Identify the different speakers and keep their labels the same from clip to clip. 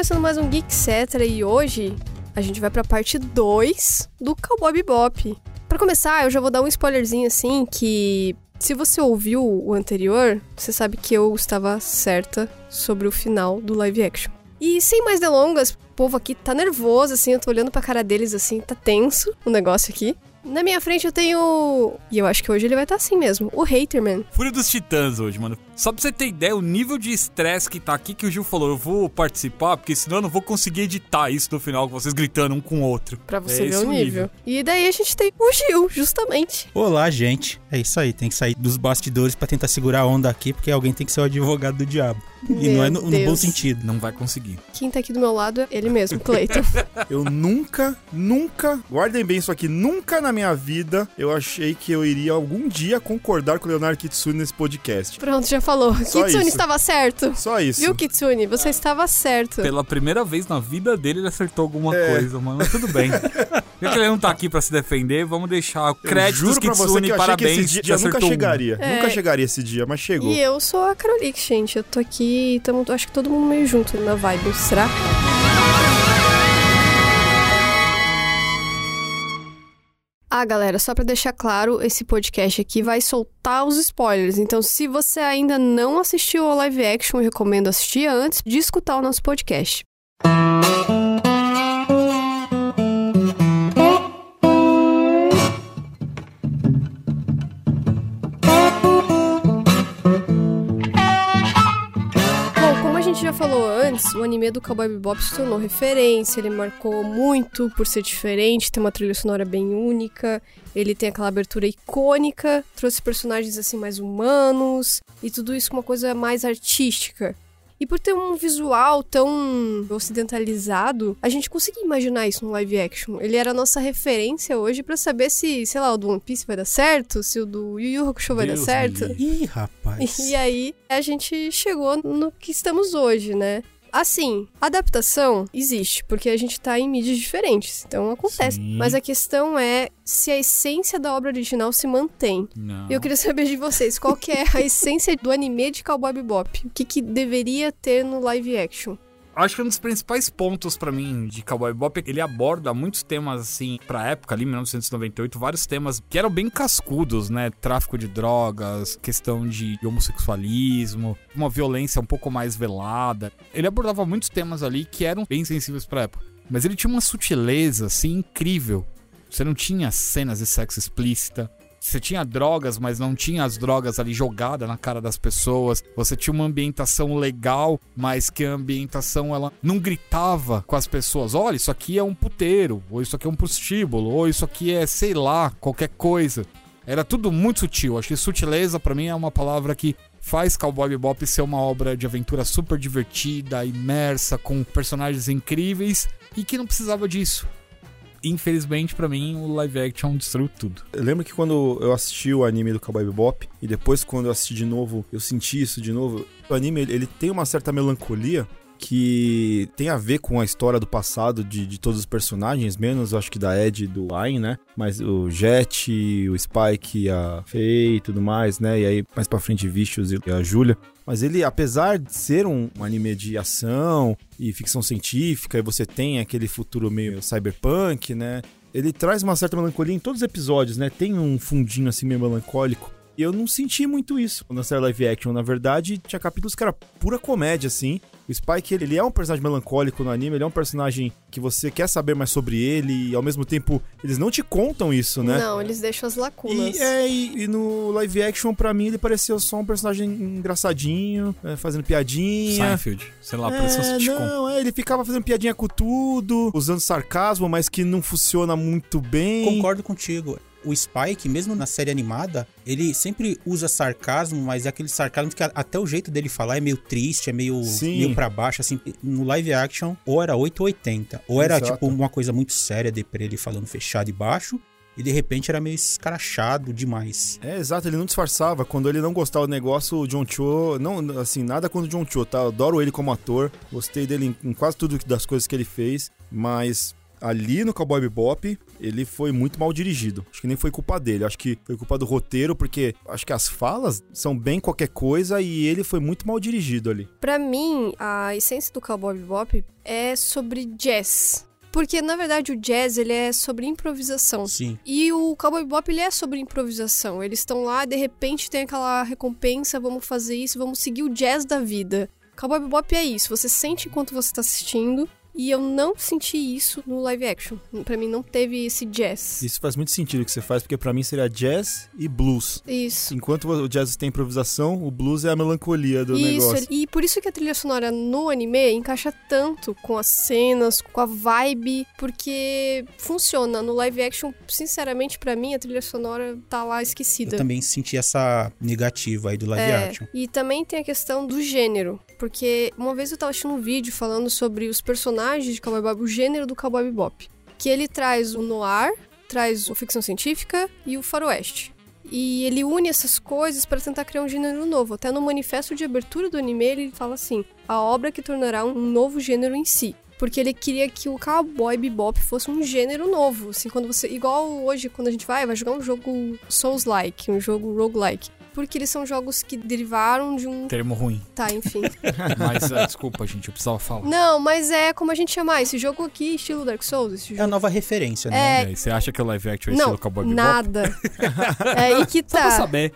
Speaker 1: começando mais um Geek Cetra e hoje a gente vai pra parte 2 do Cowboy Bebop. Pra começar, eu já vou dar um spoilerzinho assim que se você ouviu o anterior, você sabe que eu estava certa sobre o final do live action. E sem mais delongas, o povo aqui tá nervoso, assim, eu tô olhando pra cara deles assim, tá tenso o negócio aqui. Na minha frente eu tenho. E eu acho que hoje ele vai estar tá assim mesmo. O Haterman.
Speaker 2: Fúria dos Titãs hoje, mano. Só pra você ter ideia, o nível de estresse que tá aqui que o Gil falou, eu vou participar, porque senão eu não vou conseguir editar isso no final, com vocês gritando um com o outro.
Speaker 1: Pra você é ver o nível. nível. E daí a gente tem o Gil, justamente.
Speaker 3: Olá, gente. É isso aí, tem que sair dos bastidores para tentar segurar a onda aqui, porque alguém tem que ser o advogado do diabo. E Meu não é no, no, bom sentido.
Speaker 2: Não vai conseguir.
Speaker 1: Quem tá aqui do meu lado é ele mesmo, Cleiton.
Speaker 4: eu nunca, nunca, guardem bem isso aqui, nunca na minha vida eu achei que eu iria algum dia concordar com o Leonardo Kitsune nesse podcast.
Speaker 1: Pronto, já falou. Só Kitsune isso. estava certo.
Speaker 4: Só isso.
Speaker 1: Viu, Kitsune? Você ah. estava certo.
Speaker 2: Pela primeira vez na vida dele, ele acertou alguma é. coisa, mano. Mas tudo bem. Já que ele não tá aqui pra se defender, vamos deixar créditos Kitsune, parabéns.
Speaker 4: Que dia nunca chegaria. É. Nunca chegaria esse dia, mas chegou.
Speaker 1: E eu sou a Carolix, gente. Eu tô aqui, tamo, acho que todo mundo meio junto na vibe. Será? Ah, galera, só para deixar claro, esse podcast aqui vai soltar os spoilers. Então, se você ainda não assistiu ao live action, eu recomendo assistir antes de escutar o nosso podcast. já o anime do Cowboy Bebop se tornou referência, ele marcou muito por ser diferente, tem uma trilha sonora bem única, ele tem aquela abertura icônica, trouxe personagens assim mais humanos e tudo isso com uma coisa mais artística. E por ter um visual tão ocidentalizado, a gente conseguia imaginar isso no live action. Ele era a nossa referência hoje para saber se, sei lá, o do One Piece vai dar certo, se o do Yu Yu Hakusho vai Deus dar certo.
Speaker 3: Ih, rapaz.
Speaker 1: E aí a gente chegou no que estamos hoje, né? Assim, adaptação existe, porque a gente tá em mídias diferentes, então acontece. Sim. Mas a questão é se a essência da obra original se mantém. Não. Eu queria saber de vocês, qual que é a essência do anime de Cowboy Bebop? O que, que deveria ter no live action?
Speaker 2: Acho que um dos principais pontos para mim de Cowboy Bebop é ele aborda muitos temas assim, pra época ali, 1998, vários temas que eram bem cascudos, né? Tráfico de drogas, questão de homossexualismo, uma violência um pouco mais velada. Ele abordava muitos temas ali que eram bem sensíveis pra época. Mas ele tinha uma sutileza assim incrível. Você não tinha cenas de sexo explícita, você tinha drogas, mas não tinha as drogas ali jogadas na cara das pessoas. Você tinha uma ambientação legal, mas que a ambientação ela não gritava com as pessoas: olha, isso aqui é um puteiro, ou isso aqui é um prostíbulo, ou isso aqui é sei lá, qualquer coisa. Era tudo muito sutil. Acho que sutileza para mim é uma palavra que faz Cowboy Bebop ser uma obra de aventura super divertida, imersa, com personagens incríveis e que não precisava disso infelizmente, para mim, o live action destruiu tudo.
Speaker 4: Eu lembro que quando eu assisti o anime do Cowboy Bebop, e depois quando eu assisti de novo, eu senti isso de novo. O anime, ele tem uma certa melancolia, que tem a ver com a história do passado de, de todos os personagens, menos acho que da Ed e do Ain, né? Mas o Jet, o Spike, a Faye e tudo mais, né? E aí mais pra frente Vicious e a Julia. Mas ele, apesar de ser um, um, anime de ação e ficção científica, e você tem aquele futuro meio cyberpunk, né? Ele traz uma certa melancolia em todos os episódios, né? Tem um fundinho assim meio melancólico. E eu não senti muito isso na série live action. Na verdade, tinha capítulos que era pura comédia, assim. O Spike, ele, ele, é um personagem melancólico no anime, ele é um personagem que você quer saber mais sobre ele e ao mesmo tempo eles não te contam isso, né?
Speaker 1: Não, eles deixam as lacunas.
Speaker 4: E, é, e, e no live action, pra mim, ele pareceu só um personagem engraçadinho, é, fazendo piadinha.
Speaker 2: Seinfeld, sei lá, pareceu
Speaker 4: é, um Não, é, ele ficava fazendo piadinha com tudo, usando sarcasmo, mas que não funciona muito bem.
Speaker 3: Concordo contigo o Spike, mesmo na série animada, ele sempre usa sarcasmo, mas é aquele sarcasmo que até o jeito dele falar é meio triste, é meio, meio pra baixo, assim. No live action, ou era 8 ou 80. Ou era, Exato. tipo, uma coisa muito séria de pra ele falando fechado e baixo. E de repente era meio escrachado demais.
Speaker 4: É, exato, ele não disfarçava. Quando ele não gostava do negócio, o John Cho. Não, assim, nada contra o John Cho, tá? Eu adoro ele como ator. Gostei dele em, em quase tudo das coisas que ele fez. Mas ali no Cowboy Bebop, ele foi muito mal dirigido. Acho que nem foi culpa dele, acho que foi culpa do roteiro, porque acho que as falas são bem qualquer coisa e ele foi muito mal dirigido ali.
Speaker 1: Para mim, a essência do Cowboy Bebop é sobre jazz. Porque, na verdade, o jazz, ele é sobre improvisação.
Speaker 3: Sim.
Speaker 1: E o Cowboy Bebop, ele é sobre improvisação. Eles estão lá, de repente tem aquela recompensa, vamos fazer isso, vamos seguir o jazz da vida. Cowboy Bebop é isso, você sente enquanto você tá assistindo, e eu não senti isso no live action. Para mim não teve esse jazz.
Speaker 4: Isso faz muito sentido o que você faz, porque para mim seria jazz e blues.
Speaker 1: Isso.
Speaker 4: Enquanto o jazz tem improvisação, o blues é a melancolia do
Speaker 1: isso,
Speaker 4: negócio.
Speaker 1: E por isso que a trilha sonora no anime encaixa tanto com as cenas, com a vibe, porque funciona. No live action, sinceramente, para mim, a trilha sonora tá lá esquecida.
Speaker 3: Eu também senti essa negativa aí do live
Speaker 1: é,
Speaker 3: action.
Speaker 1: E também tem a questão do gênero. Porque uma vez eu tava assistindo um vídeo falando sobre os personagens de Cowboy Bebop, o gênero do Cowboy Bebop. Que ele traz o noir, traz a ficção científica e o faroeste. E ele une essas coisas para tentar criar um gênero novo. Até no manifesto de abertura do anime ele fala assim: a obra que tornará um novo gênero em si. Porque ele queria que o Cowboy Bebop fosse um gênero novo. Assim, quando você. Igual hoje, quando a gente vai, vai jogar um jogo Souls-like, um jogo roguelike porque eles são jogos que derivaram de um.
Speaker 2: Termo ruim.
Speaker 1: Tá, enfim.
Speaker 2: mas, uh, desculpa, gente, eu precisava falar.
Speaker 1: Não, mas é como a gente chamar esse jogo aqui, estilo Dark Souls. Esse jogo.
Speaker 3: É a nova referência, né?
Speaker 1: É...
Speaker 2: É, você acha que o live action é
Speaker 1: não,
Speaker 2: estilo Cowboy Bebop?
Speaker 1: nada. é aí que
Speaker 2: Só pra
Speaker 1: tá.
Speaker 2: saber.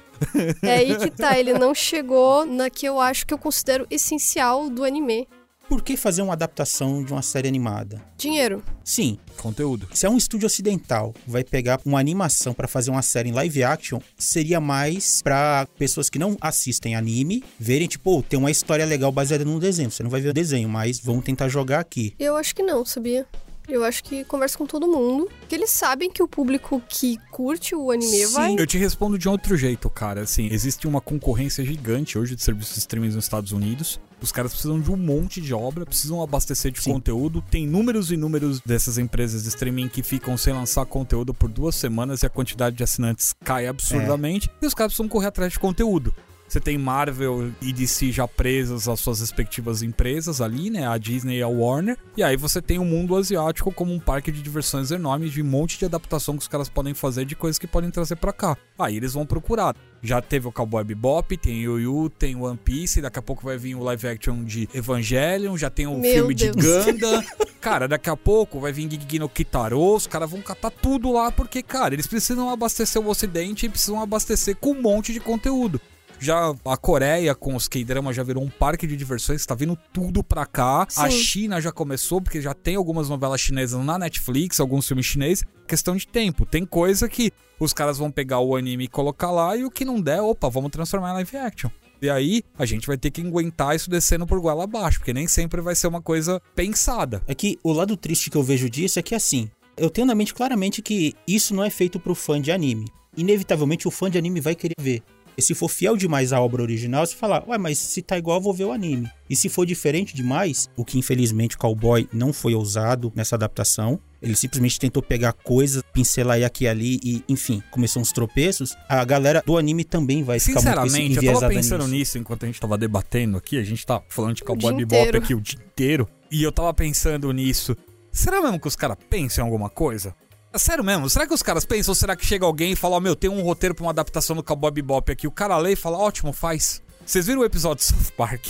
Speaker 1: É aí que tá. Ele não chegou na que eu acho que eu considero essencial do anime.
Speaker 3: Por que fazer uma adaptação de uma série animada?
Speaker 1: Dinheiro.
Speaker 3: Sim,
Speaker 2: Conteúdo.
Speaker 3: se é um estúdio ocidental vai pegar uma animação pra fazer uma série em live action, seria mais pra pessoas que não assistem anime verem, tipo, oh, tem uma história legal baseada num desenho. Você não vai ver o desenho, mas vamos tentar jogar aqui.
Speaker 1: Eu acho que não, sabia? Eu acho que conversa com todo mundo. Que eles sabem que o público que curte o anime
Speaker 3: Sim.
Speaker 1: vai.
Speaker 2: Eu te respondo de outro jeito, cara. Assim, existe uma concorrência gigante hoje de serviços de streaming nos Estados Unidos. Os caras precisam de um monte de obra, precisam abastecer de
Speaker 3: Sim.
Speaker 2: conteúdo. Tem números e números dessas empresas de streaming que ficam sem lançar conteúdo por duas semanas e a quantidade de assinantes cai absurdamente. E os caras precisam correr atrás de conteúdo. Você tem Marvel e DC já presas às suas respectivas empresas ali, né? A Disney e a Warner. E aí você tem o mundo asiático como um parque de diversões enorme, de um monte de adaptação que os caras podem fazer de coisas que podem trazer pra cá. Aí eles vão procurar. Já teve o Cowboy Bebop, tem Yu Yu, tem One Piece, daqui a pouco vai vir o live action de Evangelion, já tem o
Speaker 1: Meu
Speaker 2: filme de
Speaker 1: Deus.
Speaker 2: Ganda. Cara, daqui a pouco vai vir Gigi no Kitaro, os caras vão catar tudo lá, porque, cara, eles precisam abastecer o ocidente e precisam abastecer com um monte de conteúdo. Já a Coreia com os K-dramas já virou um parque de diversões, tá vindo tudo pra cá. A
Speaker 1: Sim.
Speaker 2: China já começou, porque já tem algumas novelas chinesas na Netflix, alguns filmes chineses. Questão de tempo. Tem coisa que os caras vão pegar o anime e colocar lá, e o que não der, opa, vamos transformar em live action. E aí, a gente vai ter que aguentar isso descendo por goela abaixo, porque nem sempre vai ser uma coisa pensada.
Speaker 3: É que o lado triste que eu vejo disso é que assim, eu tenho na mente claramente que isso não é feito pro fã de anime. Inevitavelmente o fã de anime vai querer ver. E se for fiel demais à obra original, você fala, ué, mas se tá igual, eu vou ver o anime. E se for diferente demais, o que infelizmente o Cowboy não foi ousado nessa adaptação, ele simplesmente tentou pegar coisas, pincelar aí aqui e ali e, enfim, começou uns tropeços, a galera do anime também vai ficar muito
Speaker 2: Sinceramente, eu tava pensando
Speaker 3: nisso.
Speaker 2: nisso enquanto a gente tava debatendo aqui. A gente tá falando de Cowboy Bebop
Speaker 1: inteiro.
Speaker 2: aqui o dia inteiro. E eu tava pensando nisso. Será mesmo que os caras pensam em alguma coisa? É Sério mesmo? Será que os caras pensam ou será que chega alguém e fala, ó, meu, tem um roteiro pra uma adaptação do Cowboy Bebop aqui? O cara lê e fala, ótimo, faz. Vocês viram o episódio de South Park?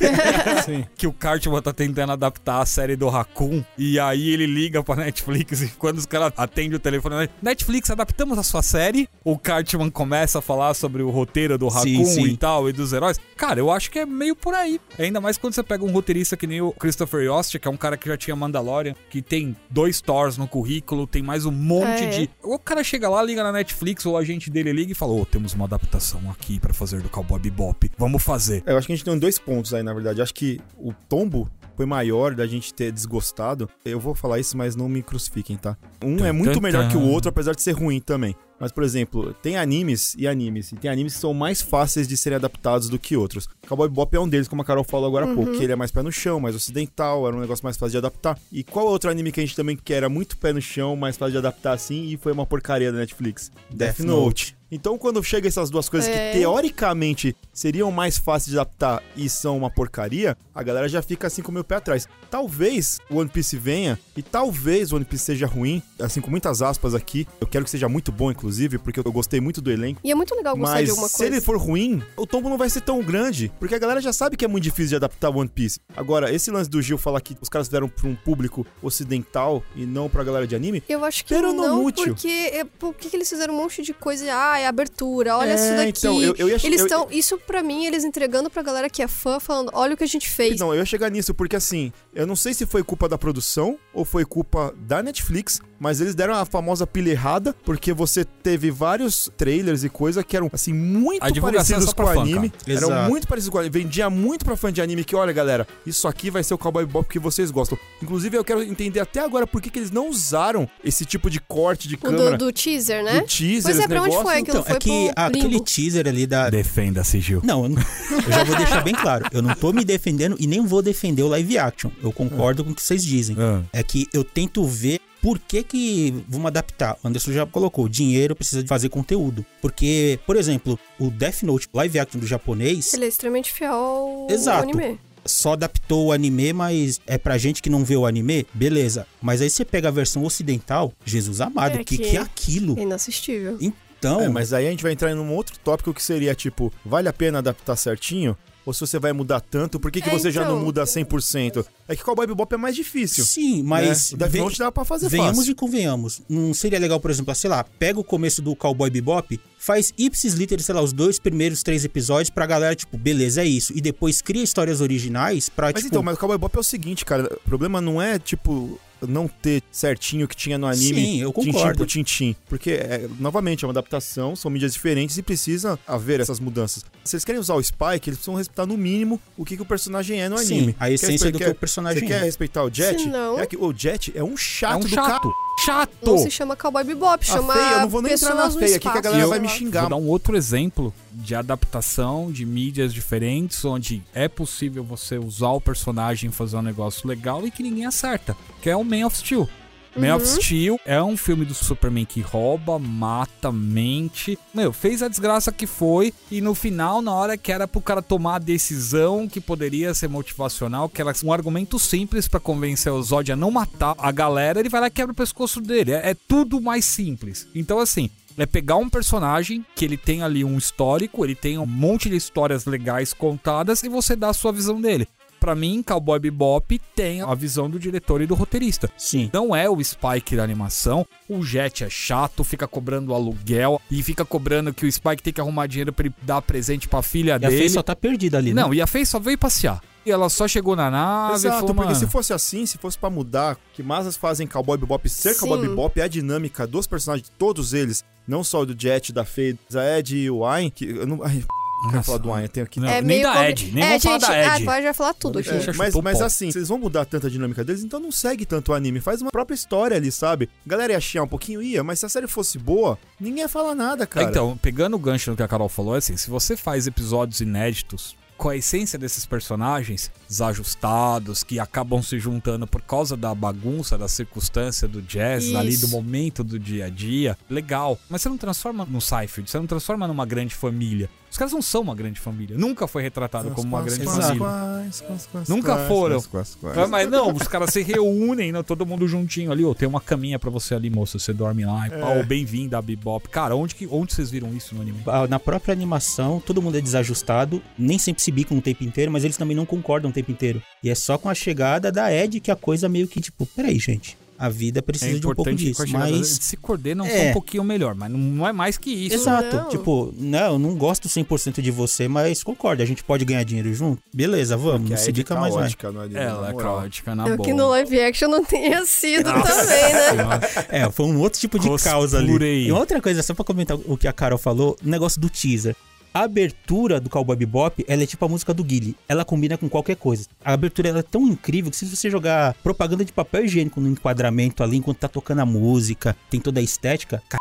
Speaker 4: Sim.
Speaker 2: que o Cartman tá tentando adaptar a série do Raccoon e aí ele liga pra Netflix e quando os caras atendem o telefone, Netflix, adaptamos a sua série? O Cartman começa a falar sobre o roteiro do
Speaker 3: Sim,
Speaker 2: Raccoon
Speaker 3: sim.
Speaker 2: e tal e dos heróis. Cara, eu acho que é meio por aí. Ainda mais quando você pega um roteirista que nem o Christopher Yost, que é um cara que já tinha Mandalorian, que tem dois Thors no currículo, tem mais um monte
Speaker 1: É.
Speaker 2: de... O cara chega lá, liga na Netflix, ou o agente dele liga e fala, ô, temos uma adaptação aqui pra fazer do Cowboy Bebop. Vamos fazer.
Speaker 4: É, Eu acho que a gente tem dois pontos aí, na verdade. Acho que o tombo foi maior da gente ter desgostado. Eu vou falar isso, mas não me crucifiquem, tá? Um é
Speaker 2: Tum,
Speaker 4: muito
Speaker 2: tum,
Speaker 4: melhor que o
Speaker 2: tum.
Speaker 4: outro, apesar de ser ruim também. Mas, por exemplo, tem animes e animes. E tem animes que são mais fáceis de serem adaptados do que outros. Cowboy Bebop é um deles, como a Carol falou agora há pouco. Que ele é mais pé no chão, mais ocidental, era um negócio mais fácil de adaptar. E qual outro anime que a gente também quer era muito pé no chão, mais fácil de adaptar assim, e foi uma porcaria da Netflix?
Speaker 3: Death Note.
Speaker 4: Então, quando chega essas duas coisas
Speaker 1: É.
Speaker 4: que teoricamente seriam mais fáceis de adaptar e são uma porcaria, a galera já fica assim com o meu pé atrás. Talvez o One Piece venha e talvez o One Piece seja ruim, assim com muitas aspas aqui. Eu quero que seja muito bom, inclusive, porque eu gostei muito do elenco.
Speaker 1: E é muito legal gostar
Speaker 4: Mas
Speaker 1: de alguma
Speaker 4: se
Speaker 1: coisa.
Speaker 4: ele for ruim, o tombo não vai ser tão grande. Porque a galera já sabe que é muito difícil de adaptar One Piece. Agora, esse lance do Gil falar que os caras fizeram pra um público ocidental e não pra galera de anime.
Speaker 1: Eu acho que não,
Speaker 4: mútil.
Speaker 1: porque é, por que que eles fizeram um monte de coisa? Ah, abertura, olha
Speaker 4: É,
Speaker 1: isso daqui.
Speaker 4: então, eu- eu ia-
Speaker 1: eles estão, isso pra mim, eles entregando pra galera que é fã, falando, olha o que a gente fez.
Speaker 4: Não, eu ia chegar nisso, porque assim, eu não sei se foi culpa da produção ou foi culpa da Netflix, mas eles deram a famosa pilha errada, porque você teve vários trailers e coisa que eram, assim, muito
Speaker 2: é
Speaker 4: parecidos com o anime. Eram muito parecidos com o anime. Vendia muito pra fã de anime que, olha, galera, isso aqui vai ser o Cowboy Bebop que vocês gostam. Inclusive, eu quero entender até agora por que, que eles não usaram esse tipo de corte de
Speaker 1: o
Speaker 4: câmera
Speaker 1: do, do teaser, né?
Speaker 4: do teaser,
Speaker 1: Pois é, pra onde
Speaker 4: negócio.
Speaker 1: foi aquilo?
Speaker 3: Então,
Speaker 1: foi
Speaker 3: é que
Speaker 1: pro
Speaker 3: aquele teaser ali da.
Speaker 2: Defenda-se, Gil.
Speaker 3: Não, eu, não- eu já vou deixar bem claro. Eu não tô me defendendo e nem vou defender o live action. Eu concordo com o que vocês dizem.
Speaker 2: Ah.
Speaker 3: É que eu tento ver por que que vamos adaptar. O Anderson já colocou, dinheiro precisa de fazer conteúdo. Porque, por exemplo, o Death Note live action do japonês
Speaker 1: Ele é extremamente fiel ao
Speaker 3: Exato.
Speaker 1: anime.
Speaker 3: só adaptou o anime, mas é pra gente que não vê o anime, beleza. Mas aí você pega a versão ocidental, Jesus amado,
Speaker 1: É
Speaker 3: o que,
Speaker 1: que-
Speaker 3: que é aquilo?
Speaker 1: É inassistível.
Speaker 3: Então,
Speaker 4: É, mas aí a gente vai entrar em um outro tópico que seria, tipo, vale a pena adaptar certinho? Ou se você vai mudar tanto, por que, que
Speaker 1: É,
Speaker 4: você já não
Speaker 1: então.
Speaker 4: muda 100%? É que Cowboy Bebop é mais difícil.
Speaker 3: sim, mas
Speaker 4: né? O Death Note dá pra fazer
Speaker 3: venhamos
Speaker 4: fácil.
Speaker 3: e convenhamos. Não seria legal, por exemplo, sei lá, pega o começo do Cowboy Bebop, faz ipsis literis, sei lá, os dois primeiros três episódios pra galera, tipo, beleza, é isso. E depois cria histórias originais pra,
Speaker 4: Mas
Speaker 3: tipo...
Speaker 4: então, mas o Cowboy Bebop é o seguinte, cara. O problema não é, tipo, não ter certinho o que tinha no anime.
Speaker 3: Sim, eu
Speaker 4: Tintim
Speaker 3: concordo.
Speaker 4: por tintim. Porque, é, novamente, é uma adaptação, são mídias diferentes e precisa haver essas mudanças. Se eles querem usar o Spike, eles precisam respeitar no mínimo o que, que o personagem é no
Speaker 3: Sim,
Speaker 4: anime.
Speaker 3: a
Speaker 4: Quer
Speaker 3: essência do
Speaker 4: respe-
Speaker 3: que o
Speaker 4: quer-
Speaker 3: personagem
Speaker 4: Você quer
Speaker 3: é.
Speaker 4: respeitar o Jet?
Speaker 1: Se não-
Speaker 4: É que o Jet é um chato
Speaker 2: É um
Speaker 4: do
Speaker 2: chato. Chato!
Speaker 1: Não se chama Cowboy Bebop,
Speaker 4: A
Speaker 1: chama
Speaker 4: feia, eu não vou nem entrar na feia aqui que a galera
Speaker 1: sei
Speaker 4: vai me xingar.
Speaker 2: Vou dar um outro exemplo de adaptação de mídias diferentes, onde é possível você usar o personagem e fazer um negócio legal e que ninguém acerta, que é o Man of Steel. Man of Steel é um filme do Superman que rouba, mata, mente. Meu, fez a desgraça que foi e no final, na hora que era pro cara tomar a decisão que poderia ser motivacional, que era um argumento simples pra convencer o Zod a não matar a galera, ele vai lá e quebra o pescoço dele. É, é tudo mais simples. Então, assim, é pegar um personagem que ele tem ali um histórico, ele tem um monte de histórias legais contadas e você dá a sua visão dele. Pra mim, Cowboy Bebop tem a visão do diretor e do roteirista.
Speaker 3: Sim.
Speaker 2: Não é o Spike da animação. O Jet é chato, fica cobrando aluguel e fica cobrando que o Spike tem que arrumar dinheiro pra ele dar presente pra filha
Speaker 3: E a
Speaker 2: dele.
Speaker 3: Faye só tá perdida ali, né?
Speaker 2: Não, e a Faye só veio passear. E ela só chegou na nave e
Speaker 4: Exato,
Speaker 2: falou,
Speaker 4: porque se fosse assim, se fosse pra mudar, que masas fazem Cowboy Bebop ser
Speaker 1: Sim.
Speaker 4: Cowboy Bebop, é a dinâmica dos personagens, todos eles, não só o do Jet, da Faye, da Ed e o Ayn, que eu não, ai, não
Speaker 2: Nossa.
Speaker 4: falar do Ayn, eu tenho aqui.
Speaker 2: Não,
Speaker 1: É
Speaker 2: nem
Speaker 1: meio
Speaker 2: da Ed, nem
Speaker 1: é,
Speaker 2: falar
Speaker 1: gente,
Speaker 2: da Ed.
Speaker 1: Ah, vai já falar tudo
Speaker 2: É,
Speaker 1: aqui.
Speaker 4: mas, mas assim, eles vão mudar tanto a dinâmica deles, então não segue tanto o anime. Faz uma própria história ali, sabe? A galera ia chiar um pouquinho, ia, mas se a série fosse boa, ninguém ia falar nada, cara.
Speaker 2: Então, pegando o gancho no que a Carol falou, é assim, se você faz episódios inéditos com a essência desses personagens desajustados, que acabam se juntando por causa da bagunça, da circunstância do jazz,
Speaker 1: Isso.
Speaker 2: ali do momento do dia a dia, legal. Mas você não transforma no Seinfeld, você não transforma numa grande família. Os caras não são uma grande família. Nunca foi retratado como uma grande
Speaker 3: quase,
Speaker 2: família.
Speaker 4: Quase, quase, quase,
Speaker 2: Nunca
Speaker 4: quase,
Speaker 2: foram.
Speaker 4: quase, quase, quase.
Speaker 2: Ah, Mas não, os caras se reúnem, né, todo mundo juntinho ali, ó, tem uma caminha pra você ali, moça, você dorme lá, e pau, bem-vindo a Bebop. Cara, onde, que, onde vocês viram isso no anime?
Speaker 3: Ah, Na própria animação, todo mundo é desajustado, nem sempre se bicam o tempo inteiro, mas eles também não concordam o tempo inteiro. E é só com a chegada da Ed que a coisa meio que, tipo, peraí, gente, a vida precisa
Speaker 2: É
Speaker 3: de um pouco disso. Mas.
Speaker 2: se coordenam
Speaker 3: É.
Speaker 2: um pouquinho melhor, mas não, é mais que isso.
Speaker 3: Exato,
Speaker 1: Não.
Speaker 3: tipo, não, eu não gosto 100% de você, mas concorda, a gente pode ganhar dinheiro junto? Beleza, vamos,
Speaker 4: Que
Speaker 3: não
Speaker 4: a
Speaker 3: se
Speaker 4: Ed é
Speaker 3: bica mais, vai.
Speaker 4: caótica no anime,
Speaker 2: Ela é caótica na
Speaker 1: É
Speaker 2: boa.
Speaker 1: que no live action não tenha sido também, né?
Speaker 3: É, foi um outro tipo de
Speaker 2: Cosplay.
Speaker 3: causa ali. E outra coisa, só pra comentar o que a Carol falou, o negócio do teaser. A abertura do Cowboy Bebop, ela é tipo a música do Guile. Ela combina com qualquer coisa. A abertura é tão incrível que se você jogar propaganda de papel higiênico no enquadramento ali, enquanto tá tocando a música, tem toda a estética, c...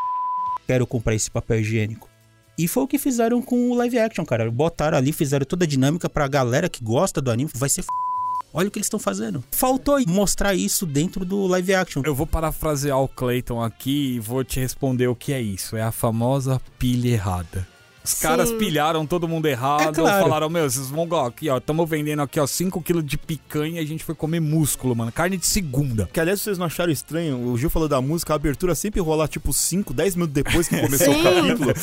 Speaker 3: quero comprar esse papel higiênico. E foi o que fizeram com o live action, cara. Botaram ali, fizeram toda a dinâmica pra galera que gosta do anime. Vai ser f... olha o que eles estão fazendo. Faltou mostrar isso dentro do live action.
Speaker 2: Eu vou parafrasear o Clayton aqui e vou te responder o que é isso. É a famosa pilha errada. Os caras pilharam todo mundo errado,
Speaker 3: É claro.
Speaker 2: falaram, meu, vocês vão ó, aqui, ó, estamos vendendo aqui, ó, 5kg de picanha e a gente foi comer músculo, mano. Carne de segunda.
Speaker 4: Que aliás, vocês não acharam estranho? O Gil falou da música, a abertura sempre rolar tipo 5, 10 minutos depois que começou
Speaker 1: Sim.
Speaker 4: o capítulo.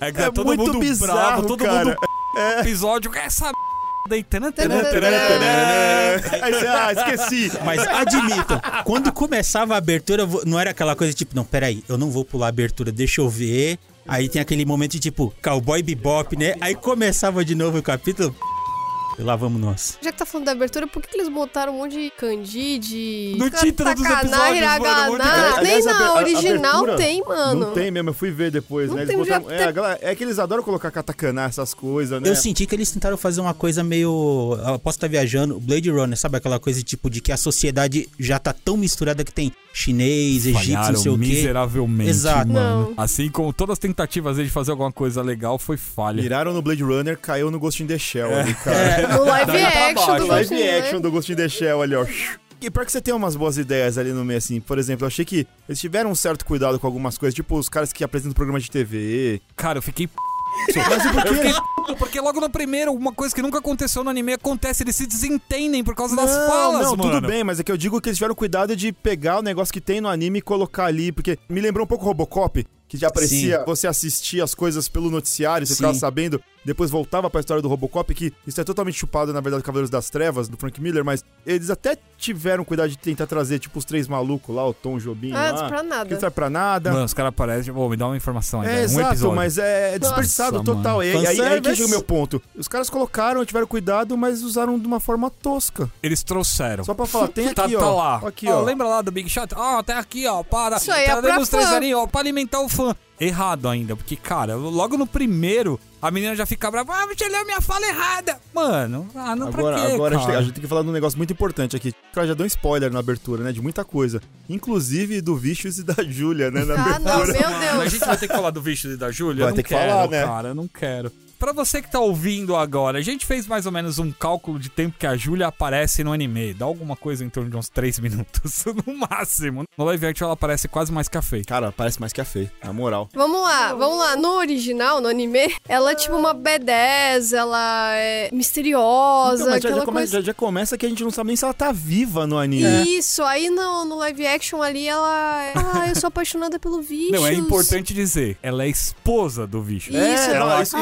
Speaker 2: É, que
Speaker 4: É
Speaker 2: todo
Speaker 4: muito
Speaker 2: mundo
Speaker 4: bizarro,
Speaker 2: bravo, todo
Speaker 4: cara.
Speaker 2: mundo episódio, essa merda aí. Tanã, tanã,
Speaker 1: Tanã,
Speaker 2: tanã, tanã.
Speaker 4: Aí você, ah, esqueci.
Speaker 3: Mas admitam, quando começava a abertura, não era aquela coisa tipo, não, peraí, eu não vou pular a abertura, deixa eu ver. Aí tem aquele momento de tipo, cowboy bebop, né? Aí começava de novo o capítulo. E lá vamos nós.
Speaker 1: Já que tá falando da abertura, por que, que eles botaram um monte de kanji, de...
Speaker 2: No título dos episódios, mano, um de.
Speaker 1: Nem na original
Speaker 4: abertura
Speaker 1: tem, mano.
Speaker 4: Não tem mesmo, eu fui ver depois,
Speaker 1: Não
Speaker 4: né? Eles
Speaker 1: tem, já
Speaker 4: botaram- é,
Speaker 1: tem-
Speaker 4: a galera- é que eles adoram colocar katakana, essas coisas, né?
Speaker 3: Eu senti que eles tentaram fazer uma coisa meio. Eu posso estar viajando. Blade Runner, sabe aquela coisa tipo de que a sociedade já tá tão misturada que tem chinês, egípcio, não
Speaker 2: Falharam
Speaker 3: sei o quê.
Speaker 2: miseravelmente,
Speaker 3: Exato.
Speaker 2: mano.
Speaker 1: Não.
Speaker 2: Assim como todas as tentativas de fazer alguma coisa legal foi falha.
Speaker 4: Miraram no Blade Runner, caiu no Ghost in the Shell
Speaker 2: É.
Speaker 4: ali, cara.
Speaker 1: No live action do
Speaker 4: Live
Speaker 1: Ghost in the
Speaker 4: action do Ghost in the Shell ali, ó. E pior que você tem umas boas ideias ali no meio, assim. Por exemplo, eu achei que eles tiveram um certo cuidado com algumas coisas, tipo os caras que apresentam programa de TV.
Speaker 2: Cara, eu fiquei
Speaker 4: Mas e por
Speaker 2: Eu
Speaker 4: quê?
Speaker 2: fiquei p***, porque logo no primeiro, uma coisa que nunca aconteceu no anime acontece, eles se desentendem por causa das falas,
Speaker 4: não,
Speaker 2: mano.
Speaker 4: tudo bem, mas é que eu digo que eles tiveram cuidado de pegar o negócio que tem no anime e colocar ali, porque me lembrou um pouco Robocop, que já aparecia, você assistia as coisas pelo noticiário, você
Speaker 3: Sim.
Speaker 4: ficava sabendo, depois voltava pra história do Robocop, que isso é totalmente chupado, na verdade, do Cavaleiros das Trevas, do Frank Miller, mas eles até tiveram cuidado de tentar trazer, tipo, os três malucos lá, o Tom Jobim
Speaker 1: Ah,
Speaker 4: lá,
Speaker 1: pra
Speaker 4: que
Speaker 1: nada.
Speaker 4: não serve pra nada.
Speaker 2: Mano, os caras parecem. Pô, me dá uma informação aí,
Speaker 4: É,
Speaker 2: um
Speaker 4: exato,
Speaker 2: episódio.
Speaker 4: mas é desperdiçado
Speaker 2: Nossa,
Speaker 4: total.
Speaker 2: mano.
Speaker 4: E aí, aí, aí que chega o meu ponto. Os caras colocaram, tiveram cuidado, mas usaram de uma forma tosca.
Speaker 2: Eles trouxeram.
Speaker 4: Só pra falar, tem aqui,
Speaker 2: Tá,
Speaker 4: ó.
Speaker 2: tá lá.
Speaker 4: Aqui,
Speaker 2: Ó,
Speaker 4: ó.
Speaker 2: Lembra lá do Big Shot? Ó, tá aqui, ó. Para.
Speaker 1: Isso aí é pra
Speaker 2: três ali, ó, pra alimentar o fã. Errado ainda, porque, cara, logo no primeiro, a menina já fica brava. Ah, você leu minha fala errada. Mano, ah, não
Speaker 4: Agora,
Speaker 2: pra quê,
Speaker 4: agora a, gente tem, a gente tem que falar de um negócio muito importante aqui. Cara, já deu um spoiler na abertura, né? De muita coisa. Inclusive do Vicious e da Júlia, né? Na
Speaker 1: Ah, não,
Speaker 4: abertura.
Speaker 1: meu
Speaker 2: Mano, a
Speaker 1: Deus.
Speaker 2: gente vai ter que falar do bicho e da Júlia?
Speaker 4: Vai
Speaker 2: Eu não
Speaker 4: ter que
Speaker 2: quero,
Speaker 4: falar, né?
Speaker 2: cara, eu não quero. Pra você que tá ouvindo agora, a gente fez mais ou menos um cálculo de tempo que a Júlia aparece no anime. Dá alguma coisa em torno de uns 3 minutos, no máximo. No live action ela aparece quase mais que a Faye.
Speaker 4: Cara, parece mais que a Fê, na moral.
Speaker 1: Vamos lá, vamos lá. No original, no anime, ela é tipo uma B10, ela é misteriosa,
Speaker 4: Então, mas já, já, come-
Speaker 1: coisa...
Speaker 4: já- já começa que a gente não sabe nem se ela tá viva no anime.
Speaker 1: Isso, aí no, no live action ali ela é. Ah, eu sou apaixonada pelo bicho.
Speaker 2: Não, é importante dizer, ela é esposa do bicho.
Speaker 1: Isso,
Speaker 4: É,
Speaker 2: ela
Speaker 4: ela, isso,